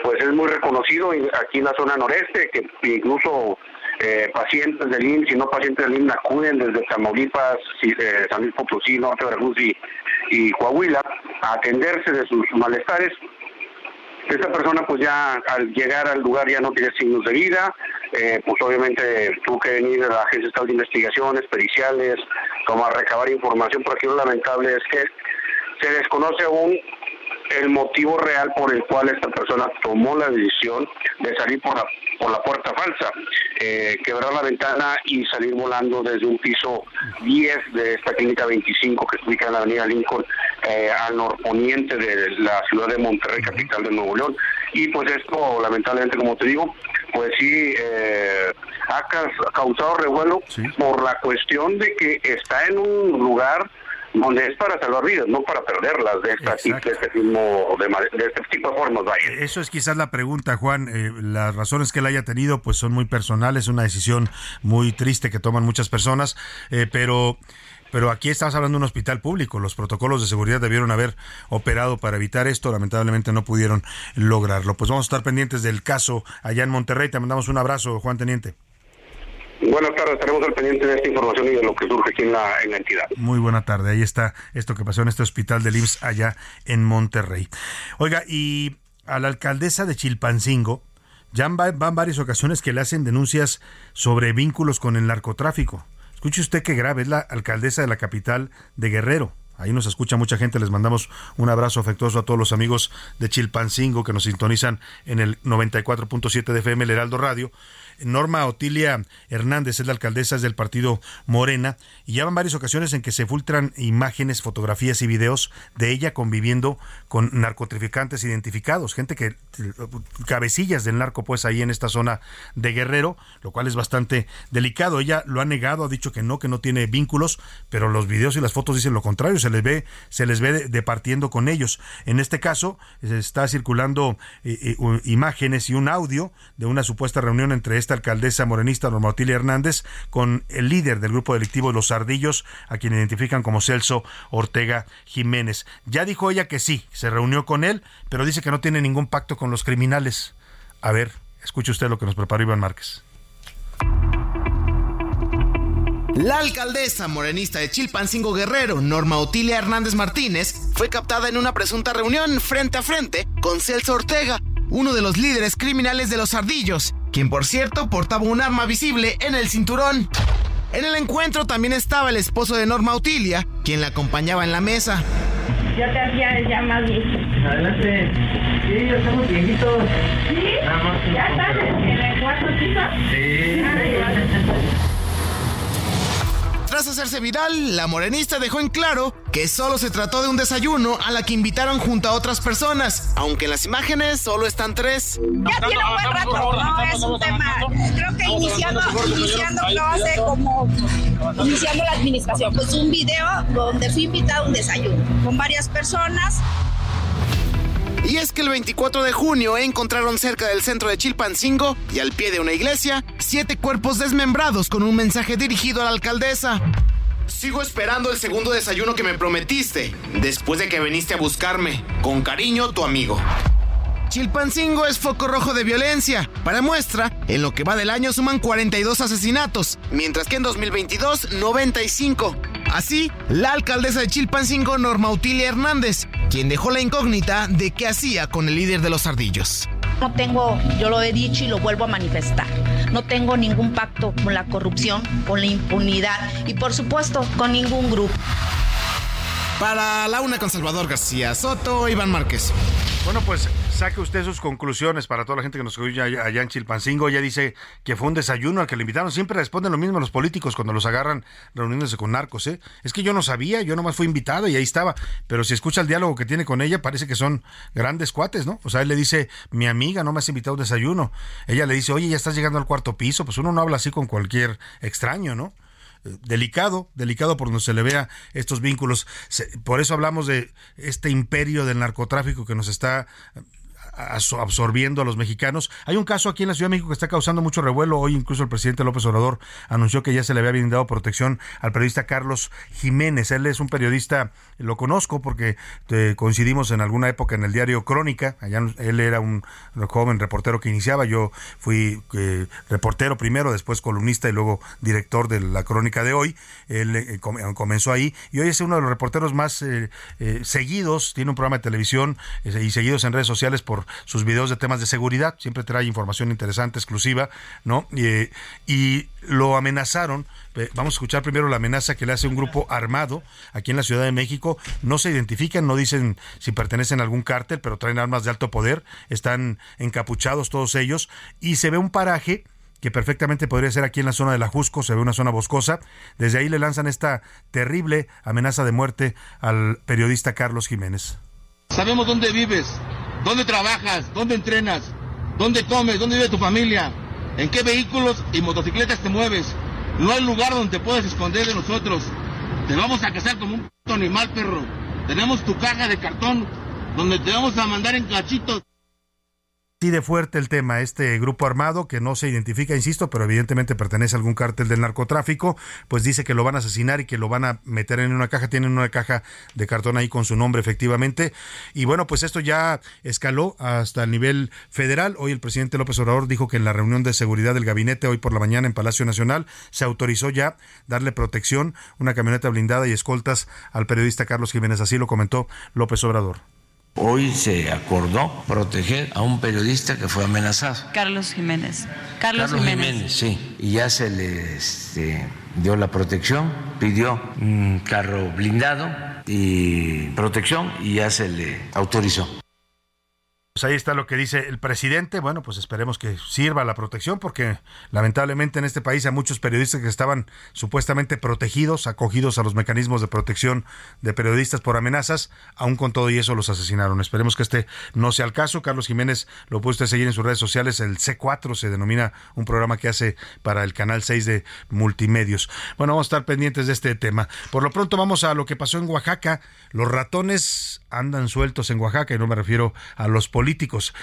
pues es muy reconocido aquí en la zona noreste, que incluso eh, pacientes del IMSS y no pacientes del IMSS acuden desde Tamaulipas, eh, San Luis Potosí, Norte Veracruz y, y Coahuila a atenderse de sus malestares. Esta persona pues ya al llegar al lugar ya no tiene signos de vida, eh, pues obviamente tuvo que venir a la Agencia Estatal de Investigaciones, periciales, como a recabar información, pero lo lamentable es que se desconoce aún el motivo real por el cual esta persona tomó la decisión de salir por la, por la puerta falsa, eh, quebrar la ventana y salir volando desde un piso 10 de esta clínica 25 que se ubica en la avenida Lincoln eh, al norponiente de la ciudad de Monterrey, capital de Nuevo León. Y pues esto, lamentablemente, como te digo, pues sí eh, ha ca- causado revuelo por la cuestión de que está en un lugar donde es para salvar vidas, no para perderlas de, esta, de este tipo de, de este tipo de formas, vaya. Eso es quizás la pregunta, Juan. Eh, las razones que él haya tenido pues son muy personales, una decisión muy triste que toman muchas personas, eh, pero pero aquí estamos hablando de un hospital público. Los protocolos de seguridad debieron haber operado para evitar esto. Lamentablemente no pudieron lograrlo. Pues vamos a estar pendientes del caso allá en Monterrey. Te mandamos un abrazo, Juan Teniente. Buenas tardes, estaremos al pendiente de esta información y de lo que surge aquí en la, en la entidad. Muy buena tarde. Ahí está esto que pasó en este hospital del IMSS allá en Monterrey. Oiga, y a la alcaldesa de Chilpancingo, ya van, van varias ocasiones que le hacen denuncias sobre vínculos con el narcotráfico. Escuche usted qué grave, es la alcaldesa de la capital de Guerrero. Ahí nos escucha mucha gente, les mandamos un abrazo afectuoso a todos los amigos de Chilpancingo que nos sintonizan en el 94.7 de FM, el Heraldo Radio. Norma Otilia Hernández es la alcaldesa es del partido Morena y ya van varias ocasiones en que se filtran imágenes, fotografías y videos de ella conviviendo con narcotraficantes identificados, gente que cabecillas del narco pues ahí en esta zona de Guerrero, lo cual es bastante delicado. Ella lo ha negado, ha dicho que no, que no tiene vínculos, pero los videos y las fotos dicen lo contrario, se les ve se les ve departiendo con ellos. En este caso se está circulando eh, eh, imágenes y un audio de una supuesta reunión entre esta alcaldesa morenista Norma Otilia Hernández con el líder del grupo delictivo Los Ardillos, a quien identifican como Celso Ortega Jiménez. Ya dijo ella que sí, se reunió con él, pero dice que no tiene ningún pacto con los criminales. A ver, escuche usted lo que nos preparó Iván Márquez. La alcaldesa morenista de Chilpancingo Guerrero, Norma Otilia Hernández Martínez, fue captada en una presunta reunión frente a frente con Celso Ortega, uno de los líderes criminales de los ardillos, quien por cierto portaba un arma visible en el cinturón. En el encuentro también estaba el esposo de Norma Otilia, quien la acompañaba en la mesa. Yo te hacía ya más Adelante. Sí, ya estamos viejitos. ¿Sí? Ya estás en el ¿Cuatro chicos? Tras hacerse viral, la morenista dejó en claro que solo se trató de un desayuno a la que invitaron junto a otras personas, aunque en las imágenes solo están tres. Ya tiene un buen rato, no es un tema. Creo que iniciando, iniciando creo hace como iniciando la administración. Pues un video donde fui invitado a un desayuno con varias personas. Y es que el 24 de junio encontraron cerca del centro de Chilpancingo y al pie de una iglesia siete cuerpos desmembrados con un mensaje dirigido a la alcaldesa. Sigo esperando el segundo desayuno que me prometiste, después de que viniste a buscarme. Con cariño, tu amigo. Chilpancingo es foco rojo de violencia. Para muestra, en lo que va del año suman 42 asesinatos, mientras que en 2022 95. Así, la alcaldesa de Chilpancingo, Norma Utilia Hernández, quien dejó la incógnita de qué hacía con el líder de los ardillos. No tengo, yo lo he dicho y lo vuelvo a manifestar. No tengo ningún pacto con la corrupción, con la impunidad y por supuesto con ningún grupo. Para la una con Salvador García Soto, Iván Márquez. Bueno, pues saque usted sus conclusiones para toda la gente que nos oye allá en Chilpancingo. Ya dice que fue un desayuno al que le invitaron. Siempre responden lo mismo los políticos cuando los agarran reuniéndose con narcos, ¿eh? Es que yo no sabía, yo nomás fui invitado y ahí estaba. Pero si escucha el diálogo que tiene con ella, parece que son grandes cuates, ¿no? O sea, él le dice, mi amiga no me has invitado a un desayuno. Ella le dice, oye, ya estás llegando al cuarto piso. Pues uno no habla así con cualquier extraño, ¿no? Delicado, delicado por donde se le vea estos vínculos. Por eso hablamos de este imperio del narcotráfico que nos está absorbiendo a los mexicanos. Hay un caso aquí en la Ciudad de México que está causando mucho revuelo. Hoy incluso el presidente López Obrador anunció que ya se le había brindado protección al periodista Carlos Jiménez. Él es un periodista, lo conozco porque eh, coincidimos en alguna época en el diario Crónica. Allá él era un joven reportero que iniciaba. Yo fui eh, reportero primero, después columnista y luego director de la Crónica de hoy. Él eh, com- comenzó ahí y hoy es uno de los reporteros más seguidos. Tiene un programa de televisión y seguidos en redes sociales por sus videos de temas de seguridad. Siempre trae información interesante, exclusiva, ¿no? Y, lo amenazaron. Vamos a escuchar primero la amenaza que le hace un grupo armado aquí en la Ciudad de México. No se identifican, no dicen si pertenecen a algún cártel, pero traen armas de alto poder. Están encapuchados todos ellos. Y se ve un paraje que perfectamente podría ser aquí en la zona de la Jusco, se ve una zona boscosa. Desde ahí le lanzan esta terrible amenaza de muerte al periodista Carlos Jiménez. Sabemos dónde vives, dónde trabajas, dónde entrenas, dónde comes, dónde vive tu familia, en qué vehículos y motocicletas te mueves. No hay lugar donde te puedas esconder de nosotros. Te vamos a cazar como un animal, perro. Tenemos tu caja de cartón donde te vamos a mandar en cachitos. Así de fuerte el tema, este grupo armado que no se identifica, insisto, pero evidentemente pertenece a algún cártel del narcotráfico, pues dice que lo van a asesinar y que lo van a meter en una caja, tienen una caja de cartón ahí con su nombre efectivamente, y bueno, pues esto ya escaló hasta el nivel federal, hoy el presidente López Obrador dijo que en la reunión de seguridad del gabinete hoy por la mañana en Palacio Nacional se autorizó ya darle protección, una camioneta blindada y escoltas al periodista Carlos Jiménez, así lo comentó López Obrador. Hoy se acordó proteger a un periodista que fue amenazado. Carlos Jiménez. Carlos, Jiménez. sí. Y ya se le este, dio la protección, pidió un carro blindado y protección y ya se le autorizó. Pues ahí está lo que dice el presidente. Bueno, pues esperemos que sirva la protección porque lamentablemente en este país hay muchos periodistas que estaban supuestamente protegidos, acogidos a los mecanismos de protección de periodistas por amenazas. Aún con todo y eso los asesinaron. Esperemos que este no sea el caso. Carlos Jiménez lo puede usted seguir en sus redes sociales. El C4 se denomina un programa que hace para el canal 6 de multimedios. Bueno, vamos a estar pendientes de este tema. Por lo pronto vamos a lo que pasó en Oaxaca. Los ratones andan sueltos en Oaxaca y no me refiero a los políticos,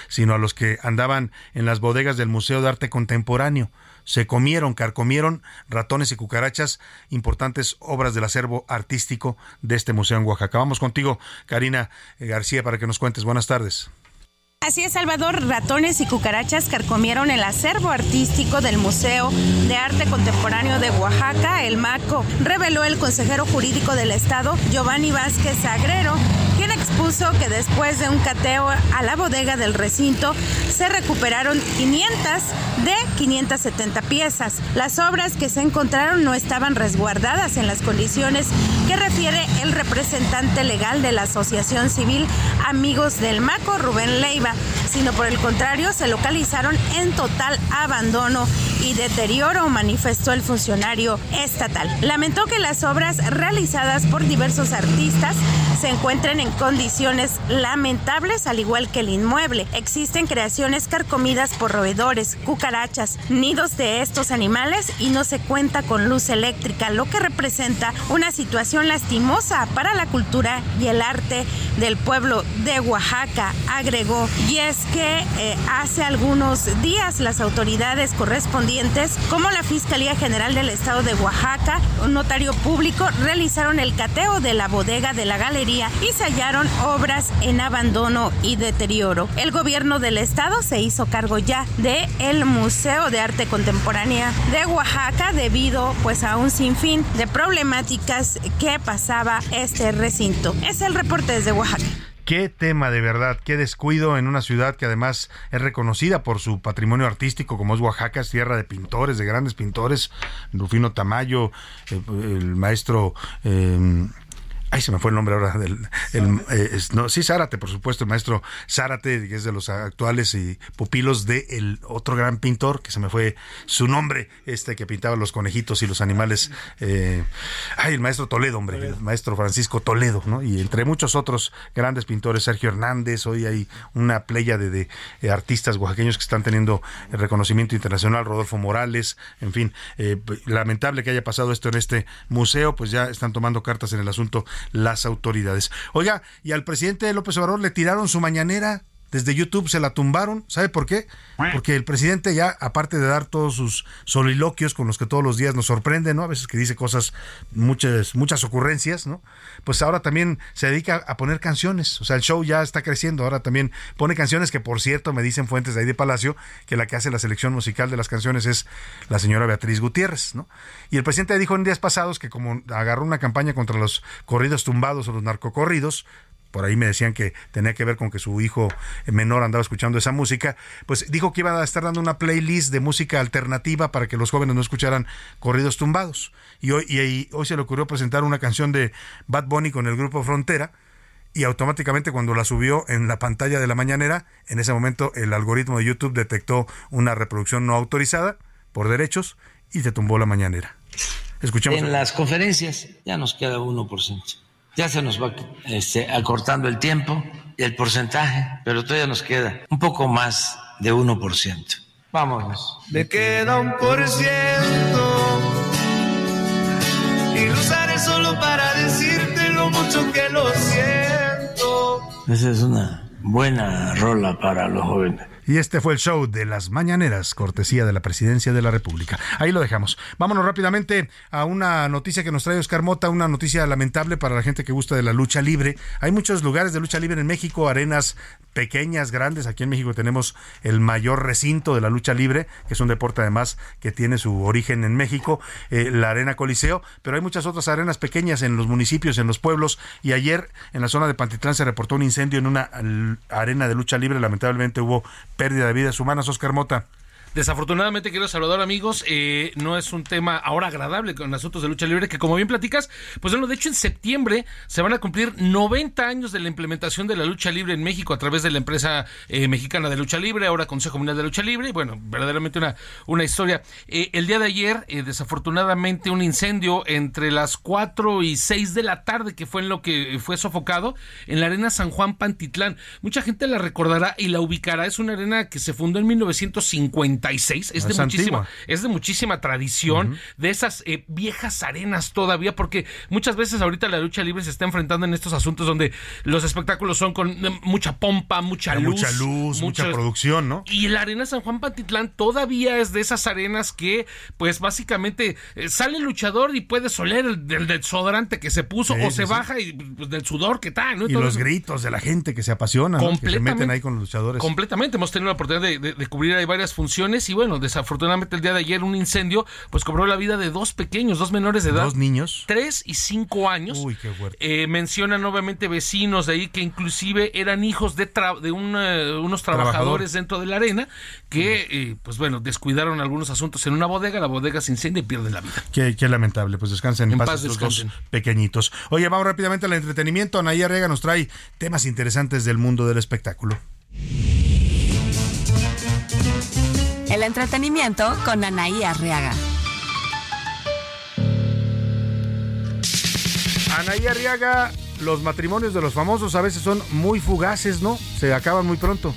sino a los que andaban en las bodegas del Museo de Arte Contemporáneo. Se comieron, carcomieron ratones y cucarachas, importantes obras del acervo artístico de este museo en Oaxaca. Vamos contigo, Karina eh, García, para que nos cuentes. Buenas tardes. Así es, Salvador. Ratones y cucarachas carcomieron el acervo artístico del Museo de Arte Contemporáneo de Oaxaca, el MACO, reveló el consejero jurídico del Estado, Giovanni Vázquez Agrero, quien expuso que después de un cateo a la bodega del recinto se recuperaron 500 de 570 piezas. Las obras que se encontraron no estaban resguardadas en las condiciones que refiere el representante legal de la Asociación Civil Amigos del Maco, Rubén Leiva, sino por el contrario se localizaron en total abandono y deterioro, manifestó el funcionario estatal. Lamentó que las obras realizadas por diversos artistas se encuentren en condiciones lamentables, al igual que el inmueble. Existen creaciones carcomidas por roedores, cucarachas, nidos de estos animales y no se cuenta con luz eléctrica, lo que representa una situación lastimosa para la cultura y el arte del pueblo de Oaxaca, agregó. Y es que eh, hace algunos días las autoridades correspondientes, como la Fiscalía General del Estado de Oaxaca, un notario público, realizaron el cateo de la bodega de la galería y se hallaron obras en abandono y deterioro. El gobierno del estado se hizo cargo ya de el Museo de Arte Contemporánea de Oaxaca debido pues a un sinfín de problemáticas que pasaba este recinto. Es el reporte desde Oaxaca. Qué tema de verdad, qué descuido en una ciudad que además es reconocida por su patrimonio artístico, como es Oaxaca, es tierra de pintores, de grandes pintores, Rufino Tamayo, eh, el maestro... eh, Ay, se me fue el nombre ahora del. el, eh, es- no, sí, Zárate, por supuesto, el maestro Zárate, que es de los actuales y pupilos de el otro gran pintor, que se me fue su nombre, este que pintaba los conejitos y los animales. eh, ay, el maestro Toledo, hombre, el maestro Francisco Toledo, ¿no? Y entre muchos otros grandes pintores, Sergio Hernández, hoy hay una playa de, de, eh, artistas oaxaqueños que están teniendo el reconocimiento internacional, Rodolfo Morales, en fin, eh, lamentable que haya pasado esto en este museo, pues ya están tomando cartas en el asunto las autoridades. Oiga, y al presidente López Obrador le tiraron su mañanera. Desde YouTube se la tumbaron. ¿Sabe por qué? Porque el presidente ya, aparte de dar todos sus soliloquios con los que todos los días nos sorprende, ¿no? A veces que dice cosas, muchas, muchas ocurrencias, ¿no? Pues ahora también se dedica a poner canciones. O sea, el show ya está creciendo. Ahora también pone canciones que, por cierto, me dicen fuentes de ahí de Palacio, que la que hace la selección musical de las canciones es la señora Beatriz Gutiérrez, ¿no? Y el presidente dijo en días pasados que como agarró una campaña contra los corridos tumbados o los narcocorridos, por ahí me decían que tenía que ver con que su hijo menor andaba escuchando esa música, pues dijo que iba a estar dando una playlist de música alternativa para que los jóvenes no escucharan corridos tumbados. Y hoy, y, y hoy se le ocurrió presentar una canción de Bad Bunny con el grupo Frontera, y automáticamente cuando la subió en la pantalla de la mañanera, en ese momento el algoritmo de YouTube detectó una reproducción no autorizada por derechos y se tumbó la mañanera. Escuchemos. En las conferencias ya nos queda 1%. Ya se nos va este, acortando el tiempo y el porcentaje, pero todavía nos queda un poco más de 1%. Vámonos. Me queda un por ciento y lo usaré solo para decirte lo mucho que lo siento. Esa es una buena rola para los jóvenes. Y este fue el show de las mañaneras, cortesía de la presidencia de la República. Ahí lo dejamos. Vámonos rápidamente a una noticia que nos trae Oscar Mota, una noticia lamentable para la gente que gusta de la lucha libre. Hay muchos lugares de lucha libre en México, arenas pequeñas, grandes. Aquí en México tenemos el mayor recinto de la lucha libre, que es un deporte además que tiene su origen en México, eh, la Arena Coliseo, pero hay muchas otras arenas pequeñas en los municipios, en los pueblos. Y ayer en la zona de Pantitlán se reportó un incendio en una arena de lucha libre. Lamentablemente hubo pérdida de vidas humanas. Oscar Mota. Desafortunadamente, querido Salvador, amigos, eh, no es un tema ahora agradable con asuntos de lucha libre, que como bien platicas, pues bueno, de hecho en septiembre se van a cumplir 90 años de la implementación de la lucha libre en México a través de la empresa eh, mexicana de lucha libre, ahora Consejo Mundial de Lucha Libre, y bueno, verdaderamente una, una historia. Eh, el día de ayer, eh, desafortunadamente, un incendio entre las 4 y 6 de la tarde, que fue en lo que fue sofocado, en la arena San Juan Pantitlán. Mucha gente la recordará y la ubicará, es una arena que se fundó en 1950 86, es, ah, de, muchísima, es de muchísima tradición, de esas eh, viejas arenas todavía, porque muchas veces ahorita la lucha libre se está enfrentando en estos asuntos donde los espectáculos son con eh, mucha pompa, mucha luz. Mucha luz, mucha, producción, ¿no? Y la arena San Juan Pantitlán todavía es de esas arenas que, pues básicamente, eh, sale el luchador y puede oler el, del desodorante que se puso o se baja y pues, del sudor que tal, ¿no? Y, y los gritos de la gente que se apasiona, ¿no? que se meten ahí con los luchadores. Completamente, hemos tenido la oportunidad de, de cubrir ahí varias funciones y bueno, desafortunadamente el día de ayer un incendio pues cobró la vida de dos pequeños, dos menores de edad. Dos niños. Tres y cinco años. Uy, qué fuerte. Eh, mencionan obviamente vecinos de ahí que inclusive eran hijos de, tra- de eh, unos Trabajador. trabajadores dentro de la arena que eh, pues bueno, descuidaron algunos asuntos en una bodega, la bodega se incendia y pierden la vida. Qué, qué lamentable, pues descansen en, paz, paz estos dos descansen. pequeñitos. Oye, vamos rápidamente al entretenimiento. Anaí Arriaga nos trae temas interesantes del mundo del espectáculo. Entretenimiento con Anaí Arriaga. Anaí Arriaga, los matrimonios de los famosos a veces son muy fugaces, ¿no? Se acaban muy pronto.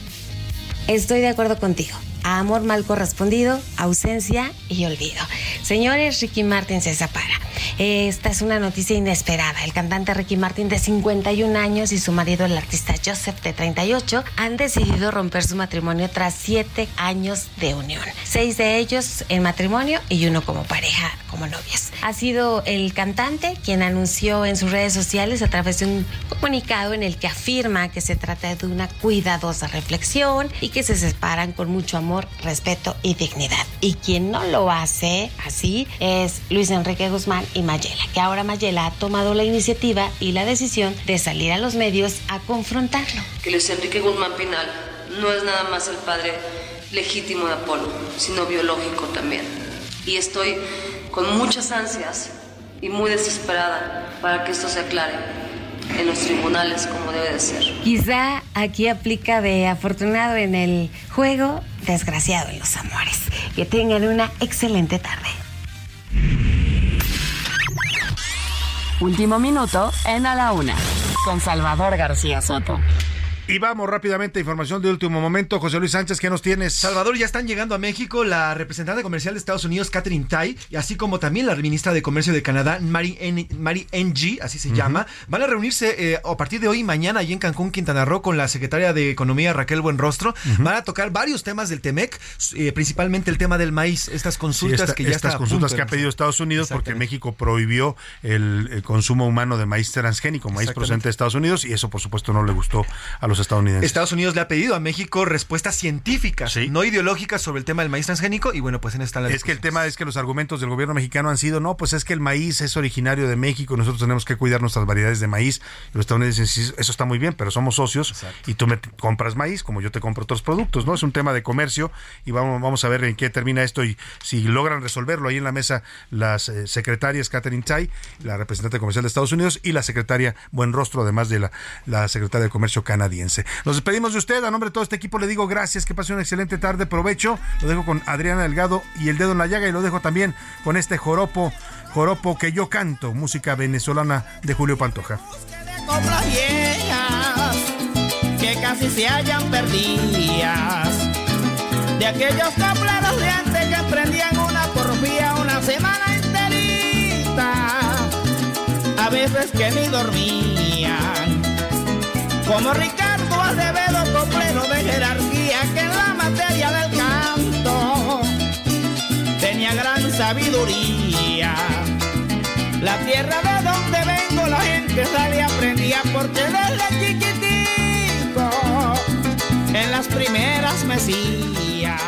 Estoy de acuerdo contigo. Amor mal correspondido, ausencia y olvido. Señores, Ricky Martin se separa. Esta es una noticia inesperada. El cantante Ricky Martin de 51 años y su marido, el artista Joseph de 38, han decidido romper su matrimonio tras siete años de unión. Seis de ellos en matrimonio y uno como pareja, como novios. Ha sido el cantante quien anunció en sus redes sociales a través de un comunicado en el que afirma que se trata de una cuidadosa reflexión y que se separan con mucho amor, respeto y dignidad. Y quien no lo hace así es Luis Enrique Guzmán y Mayela, que ahora Mayela ha tomado la iniciativa y la decisión de salir a los medios a confrontarlo. que Luis Enrique Guzmán Pinal no es nada más el padre legítimo de Apolo, sino biológico también. Y estoy con muchas ansias y muy desesperada para que esto se aclare en los tribunales como debe de ser. Quizá aquí aplica de afortunado en el juego, desgraciado en los amores. Que tengan una excelente tarde. Último minuto en A la Una con Salvador García Soto. Y vamos rápidamente a información de último momento. José Luis Sánchez, ¿qué nos tienes? Salvador, ya están llegando a México la representante comercial de Estados Unidos, Catherine Tai, y así como también la ministra de Comercio de Canadá, Mary, N Mary Ng, así se llama. Van a reunirse eh, a partir de hoy y mañana allí en Cancún, Quintana Roo, con la secretaria de Economía, Raquel Buenrostro. Van a tocar varios temas del TEMEC, eh, principalmente el tema del maíz, estas Sí, consultas esta- que ya estas está consultas que ha pedido Estados Unidos porque. México prohibió el, el consumo humano de maíz transgénico, maíz procedente de Estados Unidos, y eso por supuesto no le gustó a los estadounidenses. Estados Unidos le ha pedido a México respuestas científicas, no ideológicas sobre el tema del maíz transgénico y bueno, pues en esta la Es que el tema es que los argumentos del gobierno mexicano han sido, no, pues es que el maíz es originario de México, nosotros tenemos que cuidar nuestras variedades de maíz. Y los estadounidenses dicen, sí, eso está muy bien, pero somos socios y tú me compras maíz como yo te compro otros productos, ¿no? Es un tema de comercio y vamos, vamos a ver en qué termina esto y si logran resolverlo ahí en la mesa las eh, secretarias Catherine Tai, la representante comercial de Estados Unidos y la secretaria Buenrostro, además de la, la secretaria de Comercio canadiense. Nos despedimos de usted, a nombre de todo este equipo le digo gracias, que pase una excelente tarde, provecho. Lo dejo con Adriana Delgado y el dedo en la llaga y lo dejo también con este joropo, joropo que yo canto, música venezolana de Julio Pantoja. que casi se hallan perdidas. De aquellos copleros de antes que prendían una por vía una semana enterita. A veces que ni dormían. Como Ricardo Acevedo, coplero de jerarquía que en la materia del canto tenía gran sabiduría. La tierra de donde vengo la gente sale y aprendía porque desde chiquitico en las primeras mesías.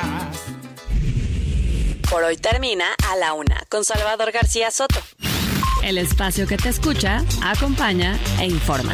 Por hoy termina A la Una con Salvador García Soto. El espacio que te escucha, acompaña e informa.